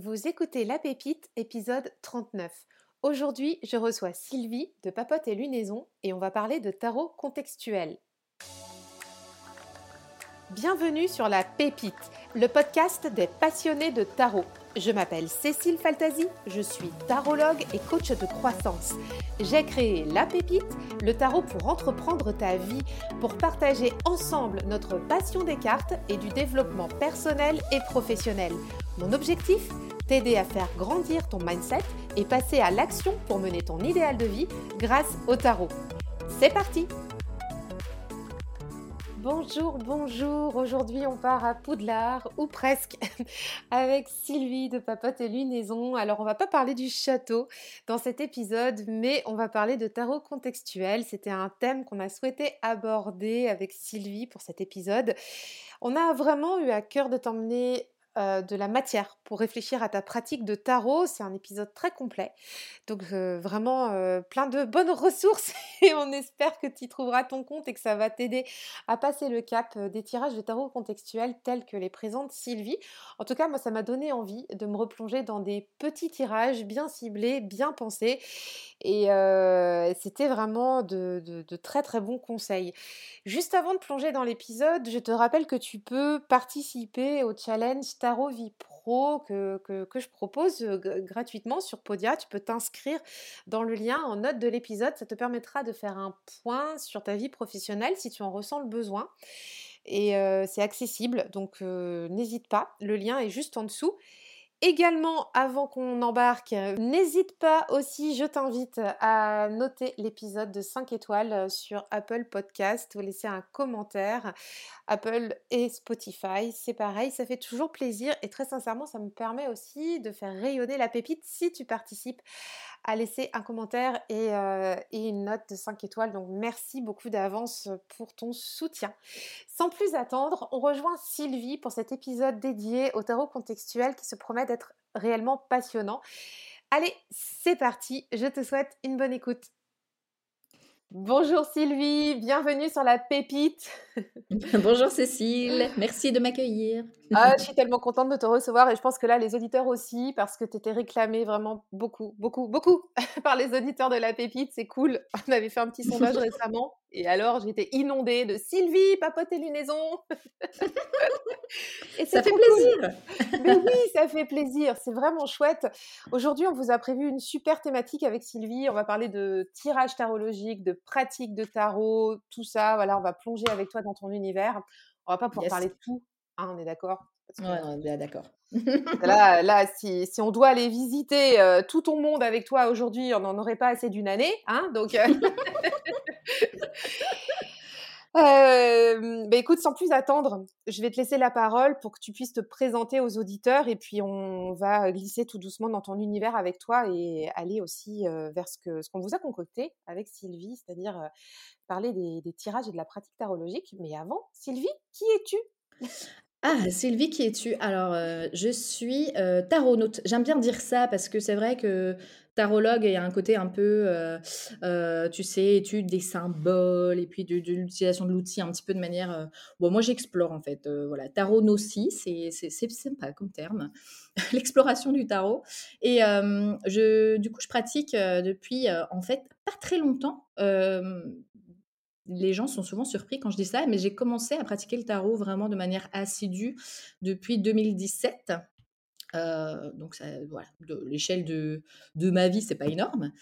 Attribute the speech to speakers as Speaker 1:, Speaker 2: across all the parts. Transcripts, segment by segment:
Speaker 1: Vous écoutez La Pépite, épisode 39. Aujourd'hui, je reçois Sylvie de Papote et Lunaison et on va parler de tarot contextuel. Bienvenue sur La Pépite, le podcast des passionnés de tarot. Je m'appelle Cécile Faltasi, je suis tarologue et coach de croissance. J'ai créé La Pépite, le tarot pour entreprendre ta vie, pour partager ensemble notre passion des cartes et du développement personnel et professionnel. Mon objectif T'aider à faire grandir ton mindset et passer à l'action pour mener ton idéal de vie grâce au tarot. C'est parti Bonjour, bonjour. Aujourd'hui, on part à Poudlard, ou presque, avec Sylvie de Papote et Lunaison. Alors, on va pas parler du château dans cet épisode, mais on va parler de tarot contextuel. C'était un thème qu'on a souhaité aborder avec Sylvie pour cet épisode. On a vraiment eu à cœur de t'emmener euh, de la matière pour réfléchir à ta pratique de tarot. C'est un épisode très complet. Donc euh, vraiment euh, plein de bonnes ressources et on espère que tu y trouveras ton compte et que ça va t'aider à passer le cap des tirages de tarot contextuels tels que les présente Sylvie. En tout cas, moi, ça m'a donné envie de me replonger dans des petits tirages bien ciblés, bien pensés. Et c'était vraiment de, de très très bons conseils. Juste avant de plonger dans l'épisode, je te rappelle que tu peux participer au challenge Tarot Vie Pro que, je propose gratuitement sur Podia. Tu peux t'inscrire dans le lien en note de l'épisode. Ça te permettra de faire un point sur ta vie professionnelle si tu en ressens le besoin. Et c'est accessible, donc n'hésite pas. Le lien est juste en dessous. Également, avant qu'on embarque, n'hésite pas aussi, je t'invite à noter l'épisode de 5 étoiles sur Apple Podcast ou laisser un commentaire. Apple et Spotify, c'est pareil, ça fait toujours plaisir et très sincèrement, ça me permet aussi de faire rayonner la pépite si tu participes à laisser un commentaire et, euh, une note de 5 étoiles. Donc merci beaucoup d'avance pour ton soutien. Sans plus attendre, on rejoint Sylvie pour cet épisode dédié au tarot contextuel qui se promet d'être réellement passionnant. Allez, c'est parti, je te souhaite une bonne écoute. Bonjour Sylvie, bienvenue sur la pépite.
Speaker 2: Bonjour Cécile, merci de m'accueillir.
Speaker 1: Ah, je suis tellement contente de te recevoir et je pense que là les auditeurs aussi parce que tu étais réclamée vraiment beaucoup, beaucoup, beaucoup par les auditeurs de la pépite, c'est cool. On avait fait un petit sondage récemment et alors, j'étais inondée de Sylvie, papote et lunaison.
Speaker 2: et ça fait plaisir.
Speaker 1: Mais oui, ça fait plaisir. C'est vraiment chouette. Aujourd'hui, on vous a prévu une super thématique avec Sylvie. On va parler de tirage tarologique, de pratique de tarot, tout ça. Voilà, on va plonger avec toi dans ton univers. On va pas pouvoir parler de tout. Hein, on est d'accord?
Speaker 2: Ouais, on est d'accord.
Speaker 1: là, là si, si, on doit aller visiter euh, tout ton monde avec toi aujourd'hui, on n'en aurait pas assez d'une année. Hein donc, euh, Euh, bah, écoute, sans plus attendre, je vais te laisser la parole pour que tu puisses te présenter aux auditeurs et puis on va glisser tout doucement dans ton univers avec toi et aller aussi euh, vers ce qu'on vous a concocté avec Sylvie, c'est-à-dire euh, parler des, des, tirages et de la pratique tarologique. Mais avant, Sylvie, qui es-tu?
Speaker 2: Ah, Sylvie, qui es-tu? Alors, je suis taronaute. J'aime bien dire ça parce que c'est vrai que tarologue, il y a un côté un peu, tu sais, étude des symboles et puis de, l'utilisation de l'outil un petit peu de manière. bon, moi, j'explore en fait. voilà, taronocie, c'est c'est sympa comme terme. L'exploration du tarot. Et je, du coup, je pratique depuis en fait pas très longtemps les gens sont souvent surpris quand je dis ça, mais j'ai commencé à pratiquer le tarot vraiment de manière assidue depuis 2017. Euh, donc, voilà, de l'échelle de, de ma vie, c'est pas énorme.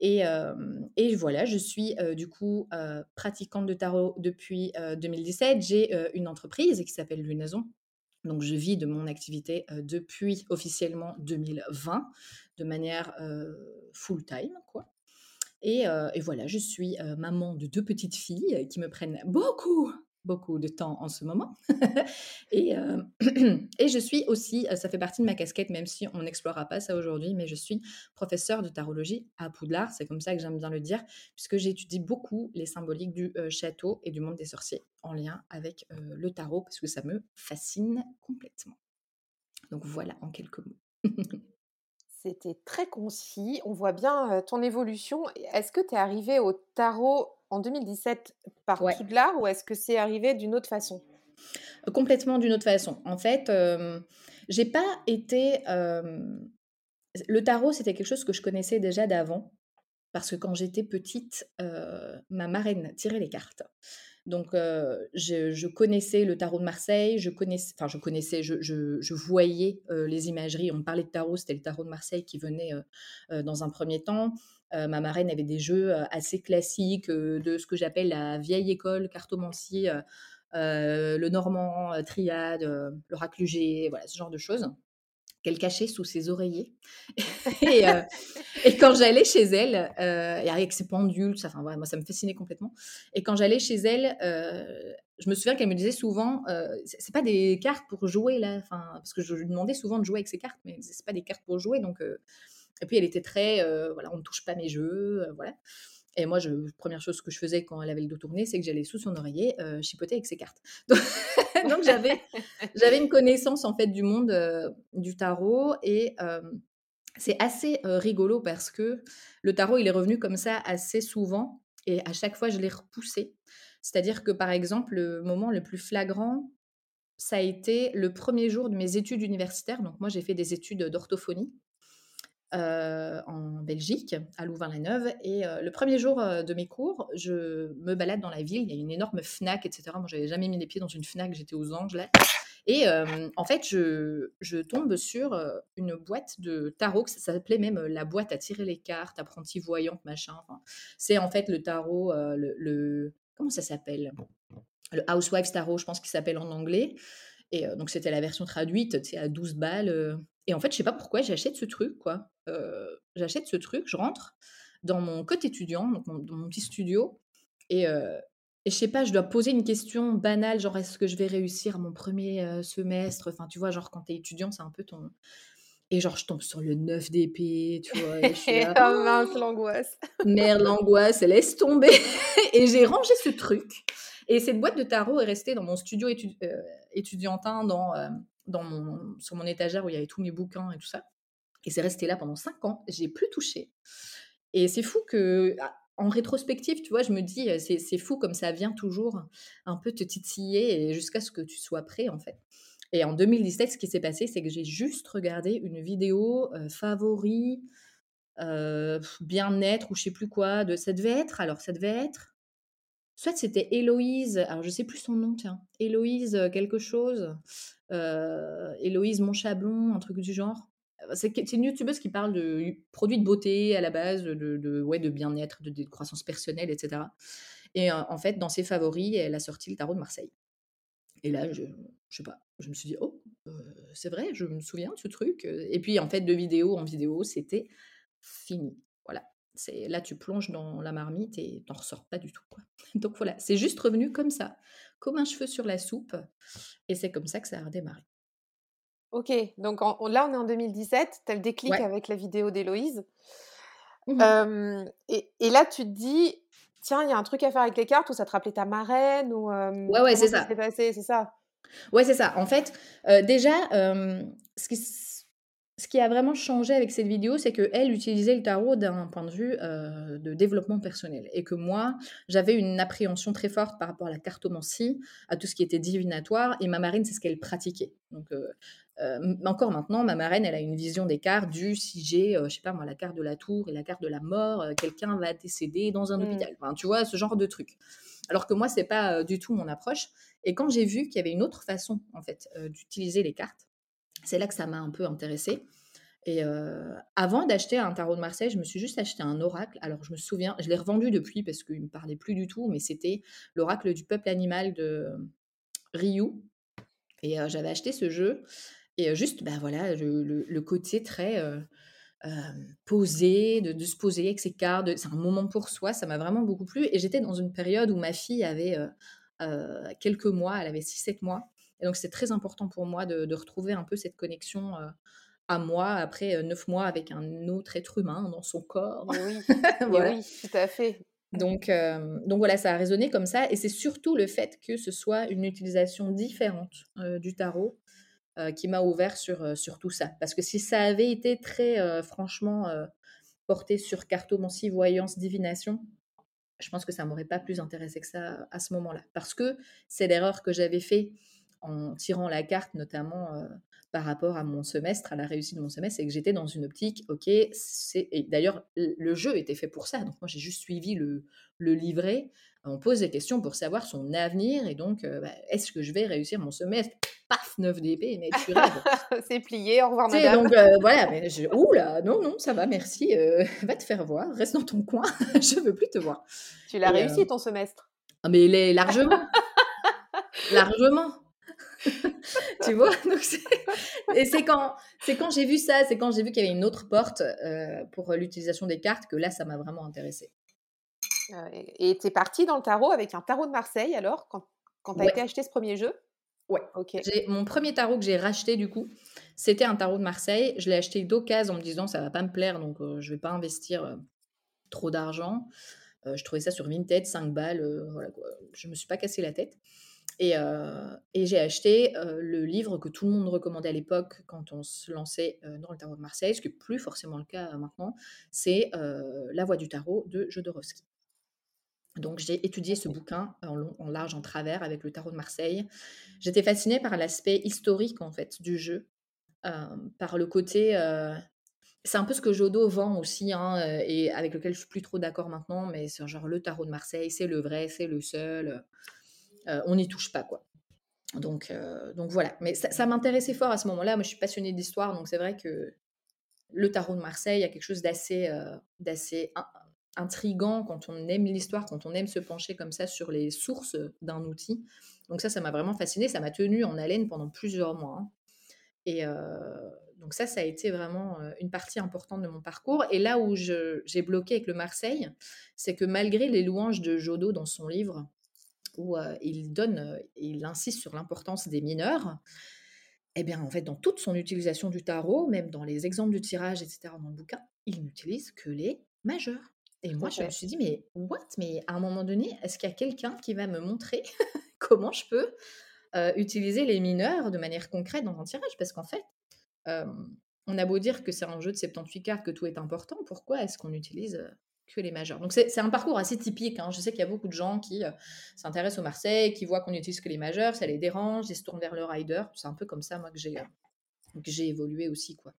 Speaker 2: Et, euh, et, voilà, je suis euh, du coup pratiquante de tarot depuis 2017. J'ai une entreprise qui s'appelle Lunaison. Donc, je vis de mon activité depuis officiellement 2020 de manière full-time, quoi. Euh, et, voilà, je suis euh, maman de deux petites filles euh, qui me prennent beaucoup, beaucoup de temps en ce moment. et, et, je suis aussi, ça fait partie de ma casquette, même si on n'explorera pas ça aujourd'hui, mais je suis professeure de tarologie à Poudlard. C'est comme ça que j'aime bien le dire, puisque j'étudie beaucoup les symboliques du château et du monde des sorciers en lien avec le tarot, parce que ça me fascine complètement. Donc voilà, en quelques mots.
Speaker 1: C'était très concis. On voit bien ton évolution. Est-ce que tu es arrivé au tarot en 2017 par Poudlard ou est-ce que c'est arrivé d'une autre façon?
Speaker 2: Complètement d'une autre façon. En fait, euh, j'ai pas été. euh, le tarot, c'était quelque chose que je connaissais déjà d'avant, parce que quand j'étais petite, euh, ma marraine tirait les cartes. Donc, euh, je, connaissais le tarot de Marseille, je connaissais, enfin, je connaissais, je, voyais euh, les imageries. On parlait de tarot, c'était le tarot de Marseille qui venait euh, dans un premier temps. Ma marraine avait des jeux assez classiques de ce que j'appelle la vieille école cartomancie, le normand, triade, l'oracle UG, voilà, ce genre de choses qu'elle cachait sous ses oreillers. et, euh, et quand j'allais chez elle, euh, avec ses pendules, ça, voilà, moi, ça me fascinait complètement. Et quand j'allais chez elle, euh, je me souviens qu'elle me disait souvent, c'est pas des cartes pour jouer là, parce que je lui demandais souvent de jouer avec ses cartes, mais c'est pas des cartes pour jouer, donc. et puis elle était très, voilà, on ne touche pas mes jeux, voilà. Et moi, je, première chose que je faisais quand elle avait le dos tourné, c'est que j'allais sous son oreiller euh, chipoter avec ses cartes. Donc, donc j'avais, j'avais une connaissance en fait du monde euh, du tarot et euh, c'est assez euh, rigolo parce que le tarot, il est revenu comme ça assez souvent et à chaque fois, je l'ai repoussé. C'est-à-dire que par exemple, le moment le plus flagrant, ça a été le premier jour de mes études universitaires. Donc moi, j'ai fait des études d'orthophonie euh, en Belgique, à Louvain-la-Neuve. Et euh, le premier jour euh, de mes cours, je me balade dans la ville. Il y a une énorme Fnac, etc. Moi, j'avais jamais mis les pieds dans une Fnac. J'étais aux Anges là. Et en fait, je, je tombe sur une boîte de tarot, ça s'appelait même la boîte à tirer les cartes, apprenti voyante, machin. C'est en fait le tarot, le, comment ça s'appelle? Le Housewives Tarot, je pense qu'il s'appelle en anglais. Et donc, c'était la version traduite, tu sais, à 12 balles. Et en fait, je sais pas pourquoi, j'achète ce truc, quoi. J'achète ce truc, je rentre dans mon côté étudiant, donc mon- dans mon petit studio, et, et je sais pas, je dois poser une question banale, genre est-ce que je vais réussir mon premier euh, semestre? Enfin, tu vois, genre quand t'es étudiant, c'est un peu ton. Et genre, je tombe sur le 9 d'épée, tu vois, et je suis là,
Speaker 1: oh mince, l'angoisse.
Speaker 2: Merde, l'angoisse, laisse tomber. et j'ai rangé ce truc. Et cette boîte de tarot est restée dans mon studio étu- euh, étudiantin, dans, euh, dans mon, sur mon étagère où il y avait tous mes bouquins et tout ça. Et c'est resté là pendant cinq ans. J'ai plus touché. Et c'est fou que, ah, en rétrospective, tu vois, je me dis, c'est fou comme ça vient toujours un peu te titiller jusqu'à ce que tu sois prêt, en fait. Et en 2017, ce qui s'est passé, c'est que j'ai juste regardé une vidéo euh, favori, bien-être ou je sais plus quoi. De, ça devait être, alors ça devait être, soit c'était Héloïse, alors je sais plus son nom, tiens, Héloïse quelque chose, euh, Héloïse Monchablon, un truc du genre. C'est une youtubeuse qui parle de produits de beauté à la base, de, ouais, de bien-être, de, croissance personnelle, etc. Et en fait, dans ses favoris, elle a sorti le tarot de Marseille. Et là, je, je sais pas, je me suis dit, oh, c'est vrai, je me souviens de ce truc. Et puis, en fait, de vidéo en vidéo, c'était fini. Voilà. C'est là, tu plonges dans la marmite et t'en ressors pas du tout. Donc voilà, c'est juste revenu comme ça, comme un cheveu sur la soupe. Et c'est comme ça que ça a redémarré.
Speaker 1: Ok, donc en- on- là on est en 2017, tu as le déclic
Speaker 2: Ouais.
Speaker 1: avec la vidéo d'Héloïse. Euh, et, et là tu te dis, tiens, il y a un truc à faire avec les cartes, ou ça te rappelait ta marraine, ou euh,
Speaker 2: Ouais, ouais, c'est
Speaker 1: ça c'est ça?
Speaker 2: Ouais, c'est ça. En fait, euh, déjà, ce qui, ce qui a vraiment changé avec cette vidéo, c'est qu'elle utilisait le tarot d'un point de vue euh, de développement personnel. Et que moi, j'avais une appréhension très forte par rapport à la cartomancie, à tout ce qui était divinatoire. Et ma marraine, c'est ce qu'elle pratiquait. Donc, euh, euh, encore maintenant, ma marraine, elle a une vision des cartes du si j'ai, je sais pas moi, la carte de la tour et la carte de la mort, quelqu'un va décéder dans un
Speaker 1: Hmm.
Speaker 2: hôpital. Enfin, tu vois, ce genre de truc. Alors que moi, c'est pas du tout mon approche. Et quand j'ai vu qu'il y avait une autre façon, en fait, d'utiliser les cartes, c'est là que ça m'a un peu intéressée. Et euh, avant d'acheter un tarot de Marseille, je me suis juste acheté un oracle. Alors, je me souviens, je l'ai revendu depuis parce qu'il ne me parlait plus du tout, mais c'était l'oracle du peuple animal de Ryu. Et euh, j'avais acheté ce jeu. Et euh, juste, ben voilà, le, le- côté très posé, de, de se poser avec ses cartes, c'est un moment pour soi, ça m'a vraiment beaucoup plu. Et j'étais dans une période où ma fille avait quelques mois, elle avait 6-7 mois. Et donc, c'est très important pour moi de, de retrouver un peu cette connexion euh, à moi après euh, 9 mois avec un autre être humain dans son corps.
Speaker 1: Oui, et
Speaker 2: voilà.
Speaker 1: oui, tout à fait.
Speaker 2: Donc, euh, donc voilà, ça a résonné comme ça. Et c'est surtout le fait que ce soit une utilisation différente euh, du tarot euh, qui m'a ouvert sur, sur tout ça. Parce que si ça avait été très, franchement, porté sur cartomancie, voyance, divination, je pense que ça m'aurait pas plus intéressé que ça à ce moment-là. Parce que c'est l'erreur que j'avais fait en tirant la carte, notamment euh, par rapport à mon semestre, à la réussite de mon semestre, c'est que j'étais dans une optique, ok, c'est... Et d'ailleurs, le jeu était fait pour ça. Donc moi, j'ai juste suivi le, le livret. On pose des questions pour savoir son avenir. Et donc, euh, bah, est-ce que je vais réussir mon semestre? Paf, 9 d'épée, mais tu rêves.
Speaker 1: c'est plié, au revoir madame.
Speaker 2: donc, euh, voilà, mais je... Ouh là, non, non, ça va, merci. va te faire voir, reste dans ton coin, je veux plus te voir.
Speaker 1: Tu l'as réussi ton semestre
Speaker 2: ah, Mais il est largement. largement. tu vois Et c'est quand, quand j'ai vu ça, c'est quand j'ai vu qu'il y avait une autre porte euh, pour l'utilisation des cartes que là, ça m'a vraiment intéressé.
Speaker 1: Euh, et tu es parti dans le tarot avec un tarot de Marseille alors, quand, quand tu as été acheté ce premier jeu?
Speaker 2: Ouais. Ok. Mon premier tarot que j'ai racheté du coup, c'était un tarot de Marseille. Je l'ai acheté d'occasion en me disant ça va pas me plaire donc je euh, je vais pas investir trop d'argent. je trouvais ça sur Vinted, 5 balles. voilà quoi. Je me suis pas cassé la tête. Et, j'ai acheté le livre que tout le monde recommandait à l'époque quand on se lançait dans le tarot de Marseille, ce qui n'est plus forcément le cas maintenant, c'est La Voix du tarot de Jodorowsky. Donc j'ai étudié ce bouquin en long, en large, en travers avec le tarot de Marseille. J'étais fascinée par l'aspect historique en fait du jeu, par le côté c'est un peu ce que Jodo vend aussi, hein, et avec lequel je suis plus trop d'accord maintenant, mais c'est genre le tarot de Marseille, c'est le vrai, c'est le seul. Euh, on n'y touche pas, quoi. Donc, euh, donc voilà. Mais ça, m'intéressait fort à ce moment-là. Moi, je suis passionnée d'histoire, donc c'est vrai que le tarot de Marseille a quelque chose d'assez euh, d'assez intrigant quand on aime l'histoire, quand on aime se pencher comme ça sur les sources d'un outil. Donc ça, ça m'a vraiment fasciné. Ça m'a tenu en haleine pendant plusieurs mois. Hein. Et donc ça, ça a été vraiment une partie importante de mon parcours. Et là où j'ai bloqué avec le Marseille, c'est que malgré les louanges de Jodo dans son livre, où il donne, il insiste sur l'importance des mineurs, eh bien, en fait, dans toute son utilisation du tarot, même dans les exemples du tirage, etc., dans le bouquin, il n'utilise que les majeurs. Et moi, je me suis dit, mais what? Mais à un moment donné, est-ce qu'il y a quelqu'un qui va me montrer comment je peux utiliser les mineurs de manière concrète dans un tirage? Parce qu'en fait, on a beau dire que c'est un jeu de 78 cartes, que tout est important, pourquoi est-ce qu'on utilise que les majeurs. Donc c'est un parcours assez typique. Hein. Je sais qu'il y a beaucoup de gens qui euh, s'intéressent au Marseille, qui voient qu'on n'utilise que les majeurs, ça les dérange, ils se tournent vers le rider. C'est un peu comme ça, moi, que j'ai euh, j'ai évolué aussi. quoi.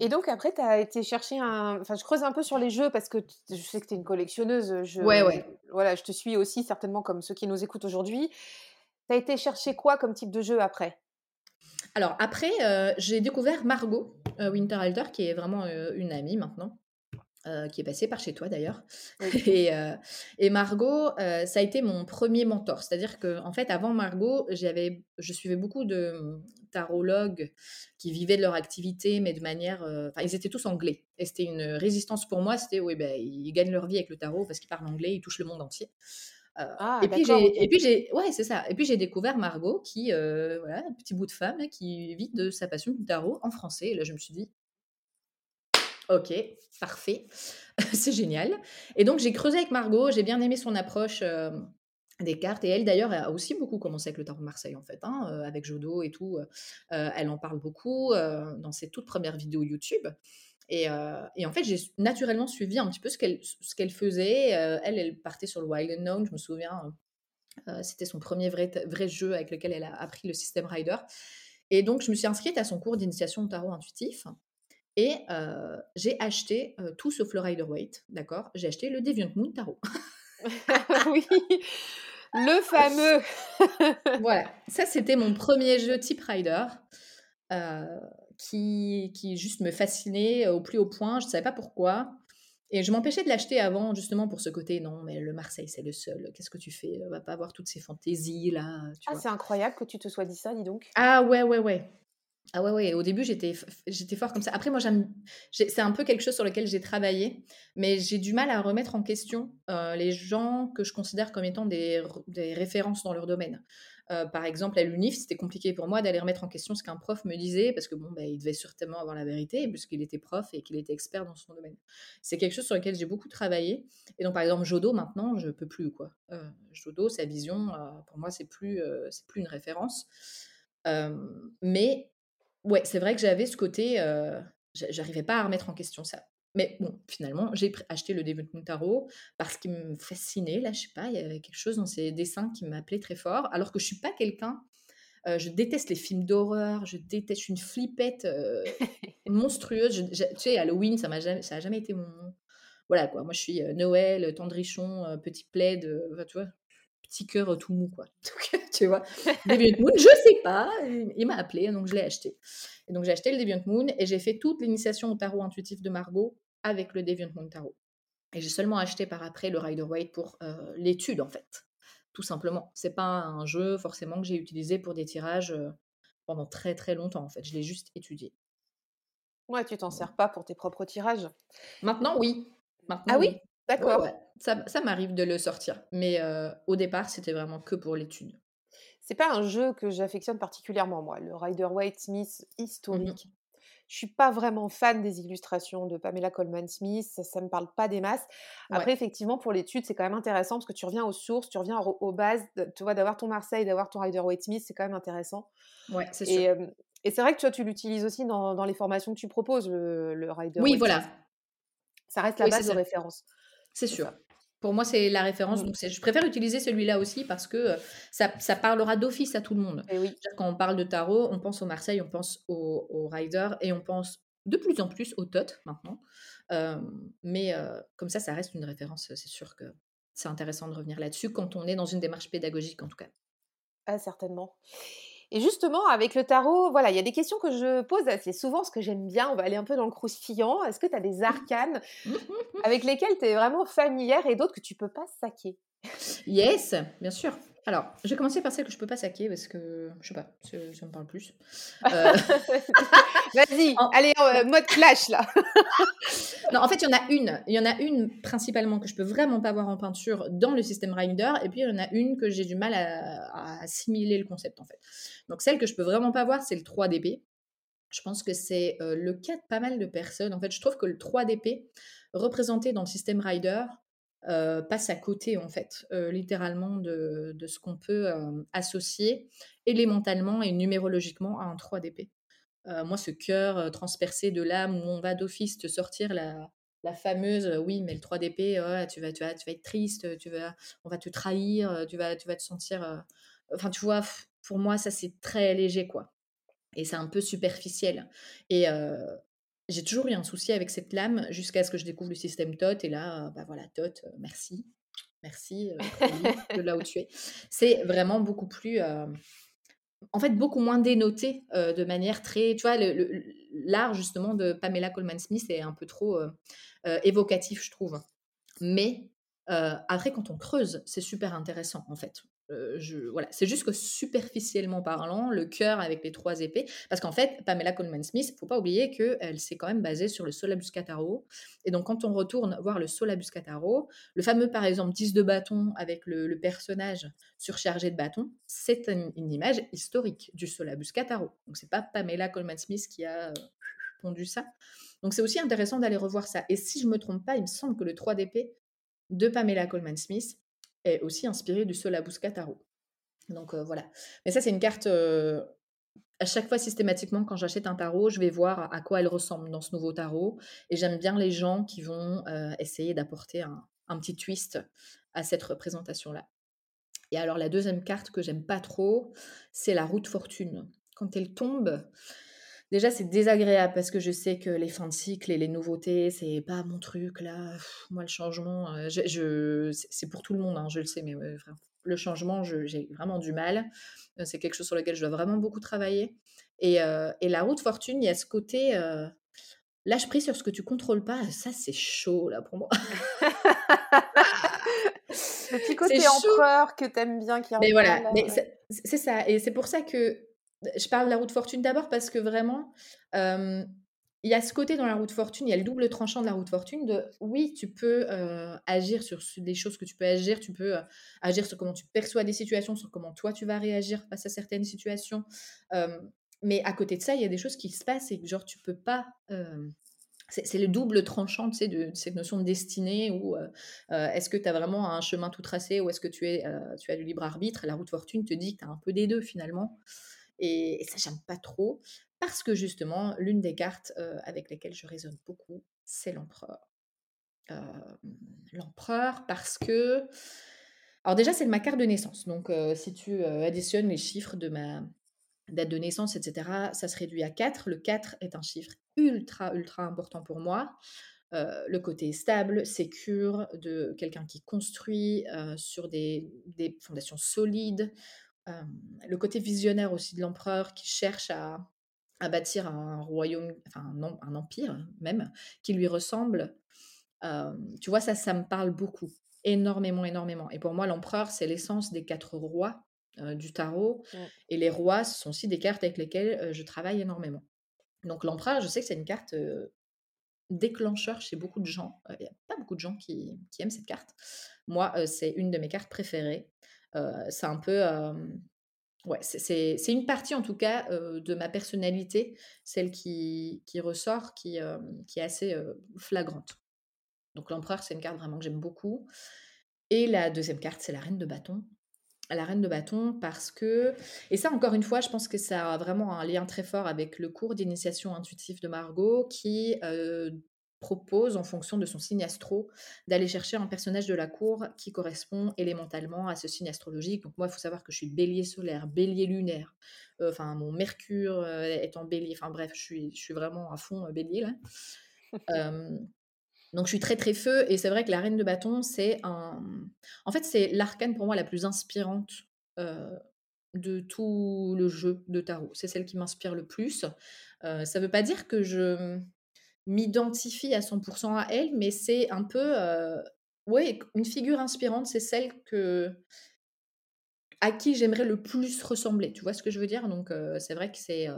Speaker 1: Et donc après, tu as été chercher un... Enfin, je creuse un peu sur les jeux parce que je sais que tu es une collectionneuse. Je...
Speaker 2: Ouais, ouais.
Speaker 1: Voilà, je te suis aussi certainement comme ceux qui nous écoutent aujourd'hui. Tu as été chercher quoi comme type de jeu après?
Speaker 2: Alors après, euh, j'ai découvert Margot Winterhalter, qui est vraiment une amie maintenant. Euh, qui est passé par chez toi d'ailleurs. Et, euh, et, Margot, euh, ça a été mon premier mentor. C'est-à-dire que en fait, avant Margot, j'avais, je suivais beaucoup de tarologues qui vivaient de leur activité, mais de manière. Enfin, ils étaient tous anglais. Et c'était une résistance pour moi. C'était, oui, ben, ils gagnent leur vie avec le tarot parce qu'ils parlent anglais, ils touchent le monde entier. Ah, et, puis j'ai, et puis j'ai, ouais, c'est ça. Et puis j'ai découvert Margot, qui, voilà, un petit bout de femme qui vit de sa passion du tarot en français. Et là, je me suis dit, Ok, parfait. c'est génial. Et donc, j'ai creusé avec Margot, j'ai bien aimé son approche des cartes. Et elle, d'ailleurs, a aussi beaucoup commencé avec le tarot de Marseille, en fait, hein, avec Jodo et tout. elle en parle beaucoup dans ses toutes premières vidéos YouTube. Et, en fait, j'ai naturellement suivi un petit peu ce qu'elle, faisait. elle, elle partait sur le Wild Unknown, je me souviens. c'était son premier vrai, vrai jeu avec lequel elle a appris le système Rider. Et donc, je me suis inscrite à son cours d'initiation au tarot intuitif. Et j'ai acheté tout sauf le Rider Waite, d'accord? J'ai acheté le Deviant Moon Tarot.
Speaker 1: oui, le fameux.
Speaker 2: voilà, ça c'était mon premier jeu type Rider. qui, qui juste me fascinait au plus haut point, je ne savais pas pourquoi. Et je m'empêchais de l'acheter avant, justement pour ce côté, non, mais le Marseille, c'est le seul. Qu'est-ce que tu fais? On va pas avoir toutes ces fantaisies là.
Speaker 1: ah, c'est incroyable que tu te sois dit ça, dis donc.
Speaker 2: Ah ouais, ouais, ouais. Ah ouais, ouais, au début, j'étais, fort comme ça. Après, moi, c'est un peu quelque chose sur lequel j'ai travaillé, mais j'ai du mal à remettre en question euh, les gens que je considère comme étant des, des références dans leur domaine. Euh, par exemple, à l'UNIF, c'était compliqué pour moi d'aller remettre en question ce qu'un prof me disait, parce que bon, bah, il devait certainement avoir la vérité, puisqu'il était prof et qu'il était expert dans son domaine. C'est quelque chose sur lequel j'ai beaucoup travaillé. Et donc, par exemple, Jodo, maintenant, je peux plus, quoi. Euh, Jodo, sa vision, pour moi, c'est plus, c'est plus une référence. mais Ouais, c'est vrai que j'avais ce côté, j'arrivais pas à remettre en question ça. Mais bon, finalement, j'ai acheté le Moon Tarot parce qu'il me fascinait, là, je sais pas, il y avait quelque chose dans ses dessins qui m'appelait très fort, alors que je suis pas quelqu'un euh, je déteste les films d'horreur, je déteste, je suis une flippette euh, monstrueuse. tu sais, Halloween, ça m'a jamais, ça a jamais été mon. Voilà quoi. Moi, je suis euh, Noël, tendrichon, petit plaid, tu vois, petit cœur tout mou quoi. Donc, tu vois, Deviant Moon, je sais pas, il m'a appelé, donc je l'ai acheté. Et donc j'ai acheté le Deviant Moon et j'ai fait toute l'initiation au tarot intuitif de Margot avec le Deviant Moon Tarot. Et j'ai seulement acheté par après le Rider Waite pour l'étude en fait tout simplement. C'est pas un jeu forcément que j'ai utilisé pour des tirages pendant très très longtemps en fait. Je l'ai juste étudié.
Speaker 1: Ouais, tu t'en sers pas pour tes propres tirages.
Speaker 2: Maintenant, oui.
Speaker 1: ah oui, D'accord.
Speaker 2: Ça, ça m'arrive de le sortir, mais au départ, c'était vraiment que pour l'étude.
Speaker 1: C'est pas un jeu que j'affectionne particulièrement, moi. Le Rider Waite Smith mmh historique. Je suis pas vraiment fan des illustrations de Pamela Coleman Smith, ça, ne me parle pas des masses. Après, effectivement, pour l'étude, c'est quand même intéressant parce que tu reviens aux sources, tu reviens aux, bases. Tu vois, d'avoir ton Marseille, d'avoir ton Rider Waite Smith, c'est quand même intéressant.
Speaker 2: Ouais, c'est sûr.
Speaker 1: Et, c'est vrai que tu, tu l'utilises aussi dans, les formations que tu proposes, le, le Rider
Speaker 2: Oui, voilà.
Speaker 1: Ça reste la base de référence.
Speaker 2: C'est sûr. Pour moi, c'est la référence. Mmh. Donc, je préfère utiliser celui-là aussi parce que ça, parlera d'office à tout le monde.
Speaker 1: Et oui.
Speaker 2: Quand on parle de tarot, on pense au Marseille, on pense au, au Rider et on pense de plus en plus au Tot maintenant. mais comme ça, ça reste une référence. C'est sûr que c'est intéressant de revenir là-dessus quand on est dans une démarche pédagogique, en tout cas.
Speaker 1: Ah, certainement. Et justement, avec le tarot, voilà, il y a des questions que je pose assez souvent, ce que j'aime bien. On va aller un peu dans le croustillant. Est-ce que tu as des arcanes avec lesquelles tu es vraiment familière et d'autres que tu peux pas saquer?
Speaker 2: Yes, bien sûr. Alors, je vais commencer par celle que je peux pas saquer parce que je sais pas, ça, me parle plus.
Speaker 1: Euh, Vas-y, allez, euh, mode clash là.
Speaker 2: non, en fait, il y en a une. Il y en a une principalement que je peux vraiment pas voir en peinture dans le système Rinder, et puis il y en a une que j'ai du mal à, assimiler le concept en fait. Donc celle que je peux vraiment pas voir, c'est le 3 dp Je pense que c'est euh, le cas de pas mal de personnes. En fait, je trouve que le 3 dp représenté dans le système Rider euh, passe à côté, en fait, euh, littéralement, de, ce qu'on peut euh, associer élémentalement et numérologiquement à un 3 d'épée. moi, ce cœur transpercé de l'âme où on va d'office te sortir la, la fameuse oui mais le 3 d'épée tu, vas, tu, vas, tu vas être triste tu vas on va te trahir tu vas tu vas te sentir enfin tu vois pour moi ça c'est très léger quoi et c'est un peu superficiel et j'ai toujours eu un souci avec cette lame jusqu'à ce que je découvre le système TOT. Et là, bah voilà, TOT, euh, merci. Merci euh, de là où tu es. C'est vraiment beaucoup plus. Euh, en fait, beaucoup moins dénoté de manière très. Tu vois, l'art justement de Pamela Coleman Smith est un peu trop évocatif, je trouve. Mais après, quand on creuse, c'est super intéressant en fait. Euh, voilà, c'est juste que superficiellement parlant, le cœur avec les trois épées, parce qu'en fait, Pamela Coleman Smith, faut pas oublier qu'elle s'est quand même basée sur le Solabus Cataro. Et donc, quand on retourne voir le Solabus Cataro, le fameux, par exemple, 10 de bâton avec le, personnage surchargé de bâton, c'est une, image historique du Solabus Cataro. Donc, c'est pas Pamela Coleman Smith qui a euh, pondu ça. Donc, c'est aussi intéressant d'aller revoir ça. Et si je me trompe pas, il me semble que le 3 d'épée de Pamela Coleman Smith est aussi inspiré du Solabusca Tarot. Donc voilà. Mais ça, c'est une carte. À chaque fois, systématiquement, quand j'achète un tarot, je vais voir à quoi elle ressemble dans ce nouveau tarot. Et j'aime bien les gens qui vont essayer d'apporter un, un, petit twist à cette représentation-là. Et alors, la deuxième carte que j'aime pas trop, c'est la route fortune. Quand elle tombe, Déjà, c'est désagréable parce que je sais que les fins de cycle et les nouveautés, c'est pas mon truc là. moi, le changement, euh, je, c'est pour tout le monde, hein, je le sais, mais le changement, j'ai vraiment du mal. Euh, c'est quelque chose sur lequel je dois vraiment beaucoup travailler. Et, euh, et la route fortune, il y a ce côté lâche prise sur ce que tu contrôles pas. Ça, c'est chaud là pour moi.
Speaker 1: le petit côté empereur que t'aimes bien qui
Speaker 2: Mais voilà, mais c'est ça. Et c'est pour ça que je parle de la route fortune d'abord parce que vraiment, il y a ce côté dans la route fortune, il y a le double tranchant de la route fortune de oui, tu peux agir sur des choses que tu peux agir, tu peux agir sur comment tu perçois des situations, sur comment toi tu vas réagir face à certaines situations. mais à côté de ça, il y a des choses qui se passent et que genre tu peux pas. c'est le double tranchant tu sais, de, cette notion de destinée ou est-ce que tu as vraiment un chemin tout tracé ou est-ce que tu, es, tu as du libre arbitre? La route fortune te dit que tu as un peu des deux finalement. Et, ça, j'aime pas trop parce que justement, l'une des cartes avec lesquelles je résonne beaucoup, c'est l'empereur. l'empereur parce que... Alors déjà, c'est ma carte de naissance. Donc, si tu additionnes les chiffres de ma date de naissance, etc., ça se réduit à 4. Le 4 est un chiffre ultra, ultra important pour moi. le côté stable, sécure, de quelqu'un qui construit sur des, des, fondations solides. Le côté visionnaire aussi de l'empereur qui cherche à, à bâtir un royaume, enfin un, un, empire même, qui lui ressemble. tu vois, ça, ça me parle beaucoup, énormément, énormément. Et pour moi, l'empereur, c'est l'essence des quatre rois du tarot. Et les rois, ce sont aussi des cartes avec lesquelles je travaille énormément. Donc l'empereur, je sais que c'est une carte déclencheur chez beaucoup de gens. Il n'y a pas beaucoup de gens qui, qui aiment cette carte. Moi, c'est une de mes cartes préférées. C'est un peu... ouais, c'est une partie en tout cas de ma personnalité, celle qui, qui ressort, qui, qui est assez flagrante. Donc l'empereur, c'est une carte vraiment que j'aime beaucoup. Et la deuxième carte, c'est la reine de bâton la reine de bâton parce que, et ça encore une fois, je pense que ça a vraiment un lien très fort avec le cours d'initiation intuitive de Margot qui propose en fonction de son signe astro d'aller chercher un personnage de la cour qui correspond élémentalement à ce signe astrologique. Donc moi, il faut savoir que je suis bélier solaire, bélier lunaire, euh, enfin mon mercure euh, est en bélier, enfin bref, je suis, je suis vraiment à fond bélier là. Donc je suis très très feu et c'est vrai que la reine de bâton, c'est un... En fait, c'est l'arcane pour moi la plus inspirante de tout le jeu de tarot. C'est celle qui m'inspire le plus. ça ne veut pas dire que je m'identifie à 100% à elle, mais c'est un peu... Oui, une figure inspirante, c'est celle à qui j'aimerais le plus ressembler. Tu vois ce que je veux dire? Donc c'est vrai que c'est...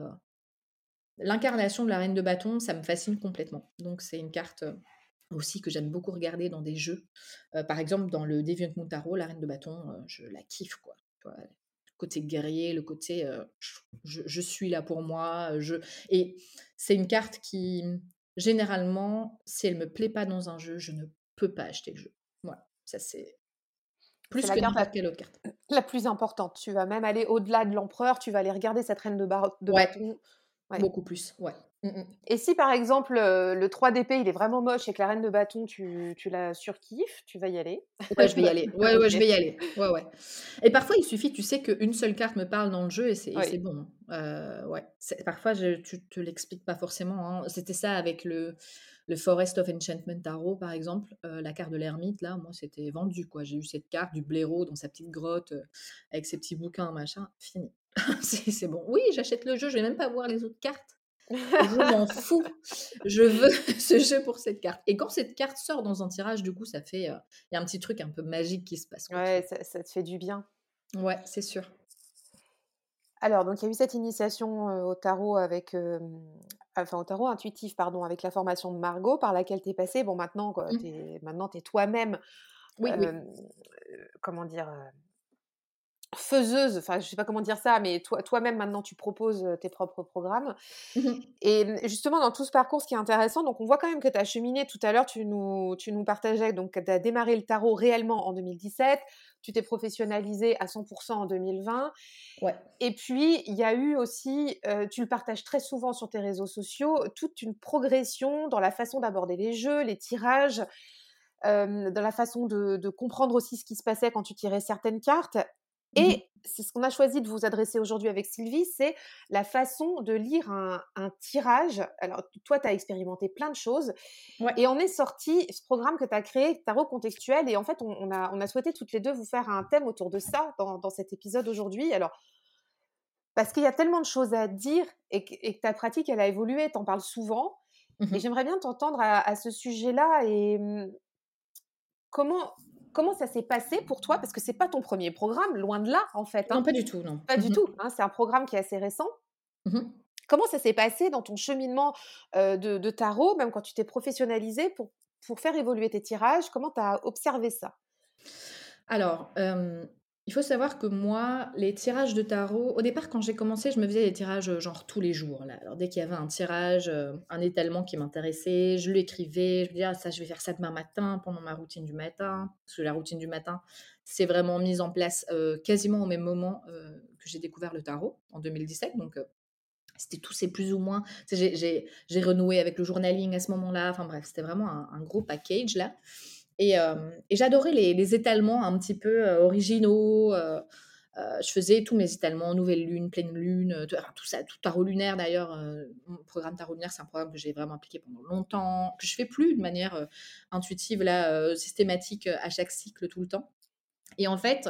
Speaker 2: L'incarnation de la reine de bâton, ça me fascine complètement. Donc c'est une carte aussi que j'aime beaucoup regarder dans des jeux. par exemple, dans le Deviant Montaro, la reine de bâton, je la kiffe, quoi. côté guerrier, le côté je, suis là pour moi. Je... Et c'est une carte qui, généralement, si elle me plaît pas dans un jeu, je ne peux pas acheter le jeu. Voilà, ça c'est plus que n'importe quelle autre carte.
Speaker 1: La plus importante. Tu vas même aller au-delà de l'empereur, tu vas aller regarder cette reine de, de bâton.
Speaker 2: Beaucoup plus, ouais.
Speaker 1: Mmh. Et si par exemple le 3 d'épée il est vraiment moche et que la reine de bâton tu, tu la surkiffes, tu vas y aller?
Speaker 2: Ouais, je vais y aller. Ouais, ouais, je vais y aller. Ouais, ouais. Et parfois il suffit, tu sais, qu'une seule carte me parle dans le jeu et c'est bon. Hein. Euh, ouais. Parfois je, tu te l'expliques pas forcément. Hein. C'était ça avec le, le Forest of Enchantment Tarot par exemple, euh, la carte de l'ermite là, moi c'était vendu quoi. J'ai eu cette carte du blaireau dans sa petite grotte euh, avec ses petits bouquins machin, fini. c'est bon. Oui, j'achète le jeu, je vais même pas voir les autres cartes. Je m'en fous. Je veux ce jeu pour cette carte. Et quand cette carte sort dans un tirage, du coup, ça fait. Euh, il y a un petit truc un peu magique qui se passe.
Speaker 1: Ouais, ça, te fait du bien.
Speaker 2: Ouais, c'est sûr.
Speaker 1: Alors, donc, il y a eu cette initiation au tarot avec. enfin, au tarot intuitif, pardon, avec la formation de Margot par laquelle tu es passée. Bon, maintenant, quoi, mmh. es, maintenant, tu es toi-même. Oui, oui. Comment dire faiseuse, enfin je sais pas comment dire ça, mais toi, toi-même maintenant tu proposes tes propres programmes. Mmh et justement dans tout ce parcours, ce qui est intéressant, donc on voit quand même que tu as cheminé tout à l'heure, tu nous, tu nous partageais, donc tu as démarré le tarot réellement en 2017, tu t'es professionnalisé à 100% en 2020.
Speaker 2: Ouais.
Speaker 1: Et puis il y a eu aussi, tu le partages très souvent sur tes réseaux sociaux, toute une progression dans la façon d'aborder les jeux, les tirages. dans la façon de, de, comprendre aussi ce qui se passait quand tu tirais certaines cartes. Mmh et c'est ce qu'on a choisi de vous adresser aujourd'hui avec Sylvie, c'est la façon de lire un, tirage. Alors, toi, tu as expérimenté plein de choses. Et on est sorti ce programme que tu as créé, Tarot contextuel. Et en fait, on, a, on, a, souhaité toutes les deux vous faire un thème autour de ça dans, cet épisode aujourd'hui. Alors, parce qu'il y a tellement de choses à dire et que, ta pratique, elle a évolué, tu en parles souvent. Mmh et j'aimerais bien t'entendre à, à, ce sujet-là et mmh, comment Comment ça s'est passé pour toi Parce que c'est pas ton premier programme, loin de là, en fait.
Speaker 2: Hein. Non, pas du tout, non.
Speaker 1: Pas du mmh tout. Hein, c'est un programme qui est assez récent. Mmh Comment ça s'est passé dans ton cheminement de, tarot, même quand tu t'es professionnalisé pour, pour faire évoluer tes tirages Comment tu as observé ça?
Speaker 2: Alors, il faut savoir que moi, les tirages de tarot, au départ, quand j'ai commencé, je me faisais des tirages euh, genre tous les jours. Alors, dès qu'il y avait un tirage, euh, un étalement qui m'intéressait, je l'écrivais. Je me disais, ah, ça, je vais faire ça demain matin, pendant ma routine du matin. Parce que la routine du matin, c'est vraiment mise en place euh, quasiment au même moment que j'ai découvert le tarot, en 2017. Donc, c'était tout, c'est plus ou moins. J'ai renoué avec le journaling à ce moment-là. Enfin bref, c'était vraiment un, gros package là. Et, j'adorais les, étalements un petit peu originaux. Je faisais tous mes étalements, nouvelle lune, pleine lune, tout, ça, tout tarot lunaire d'ailleurs. mon programme tarot lunaire, c'est un programme que j'ai vraiment appliqué pendant longtemps, que je fais plus de manière intuitive, là, systématique à chaque cycle tout le temps. Et en fait,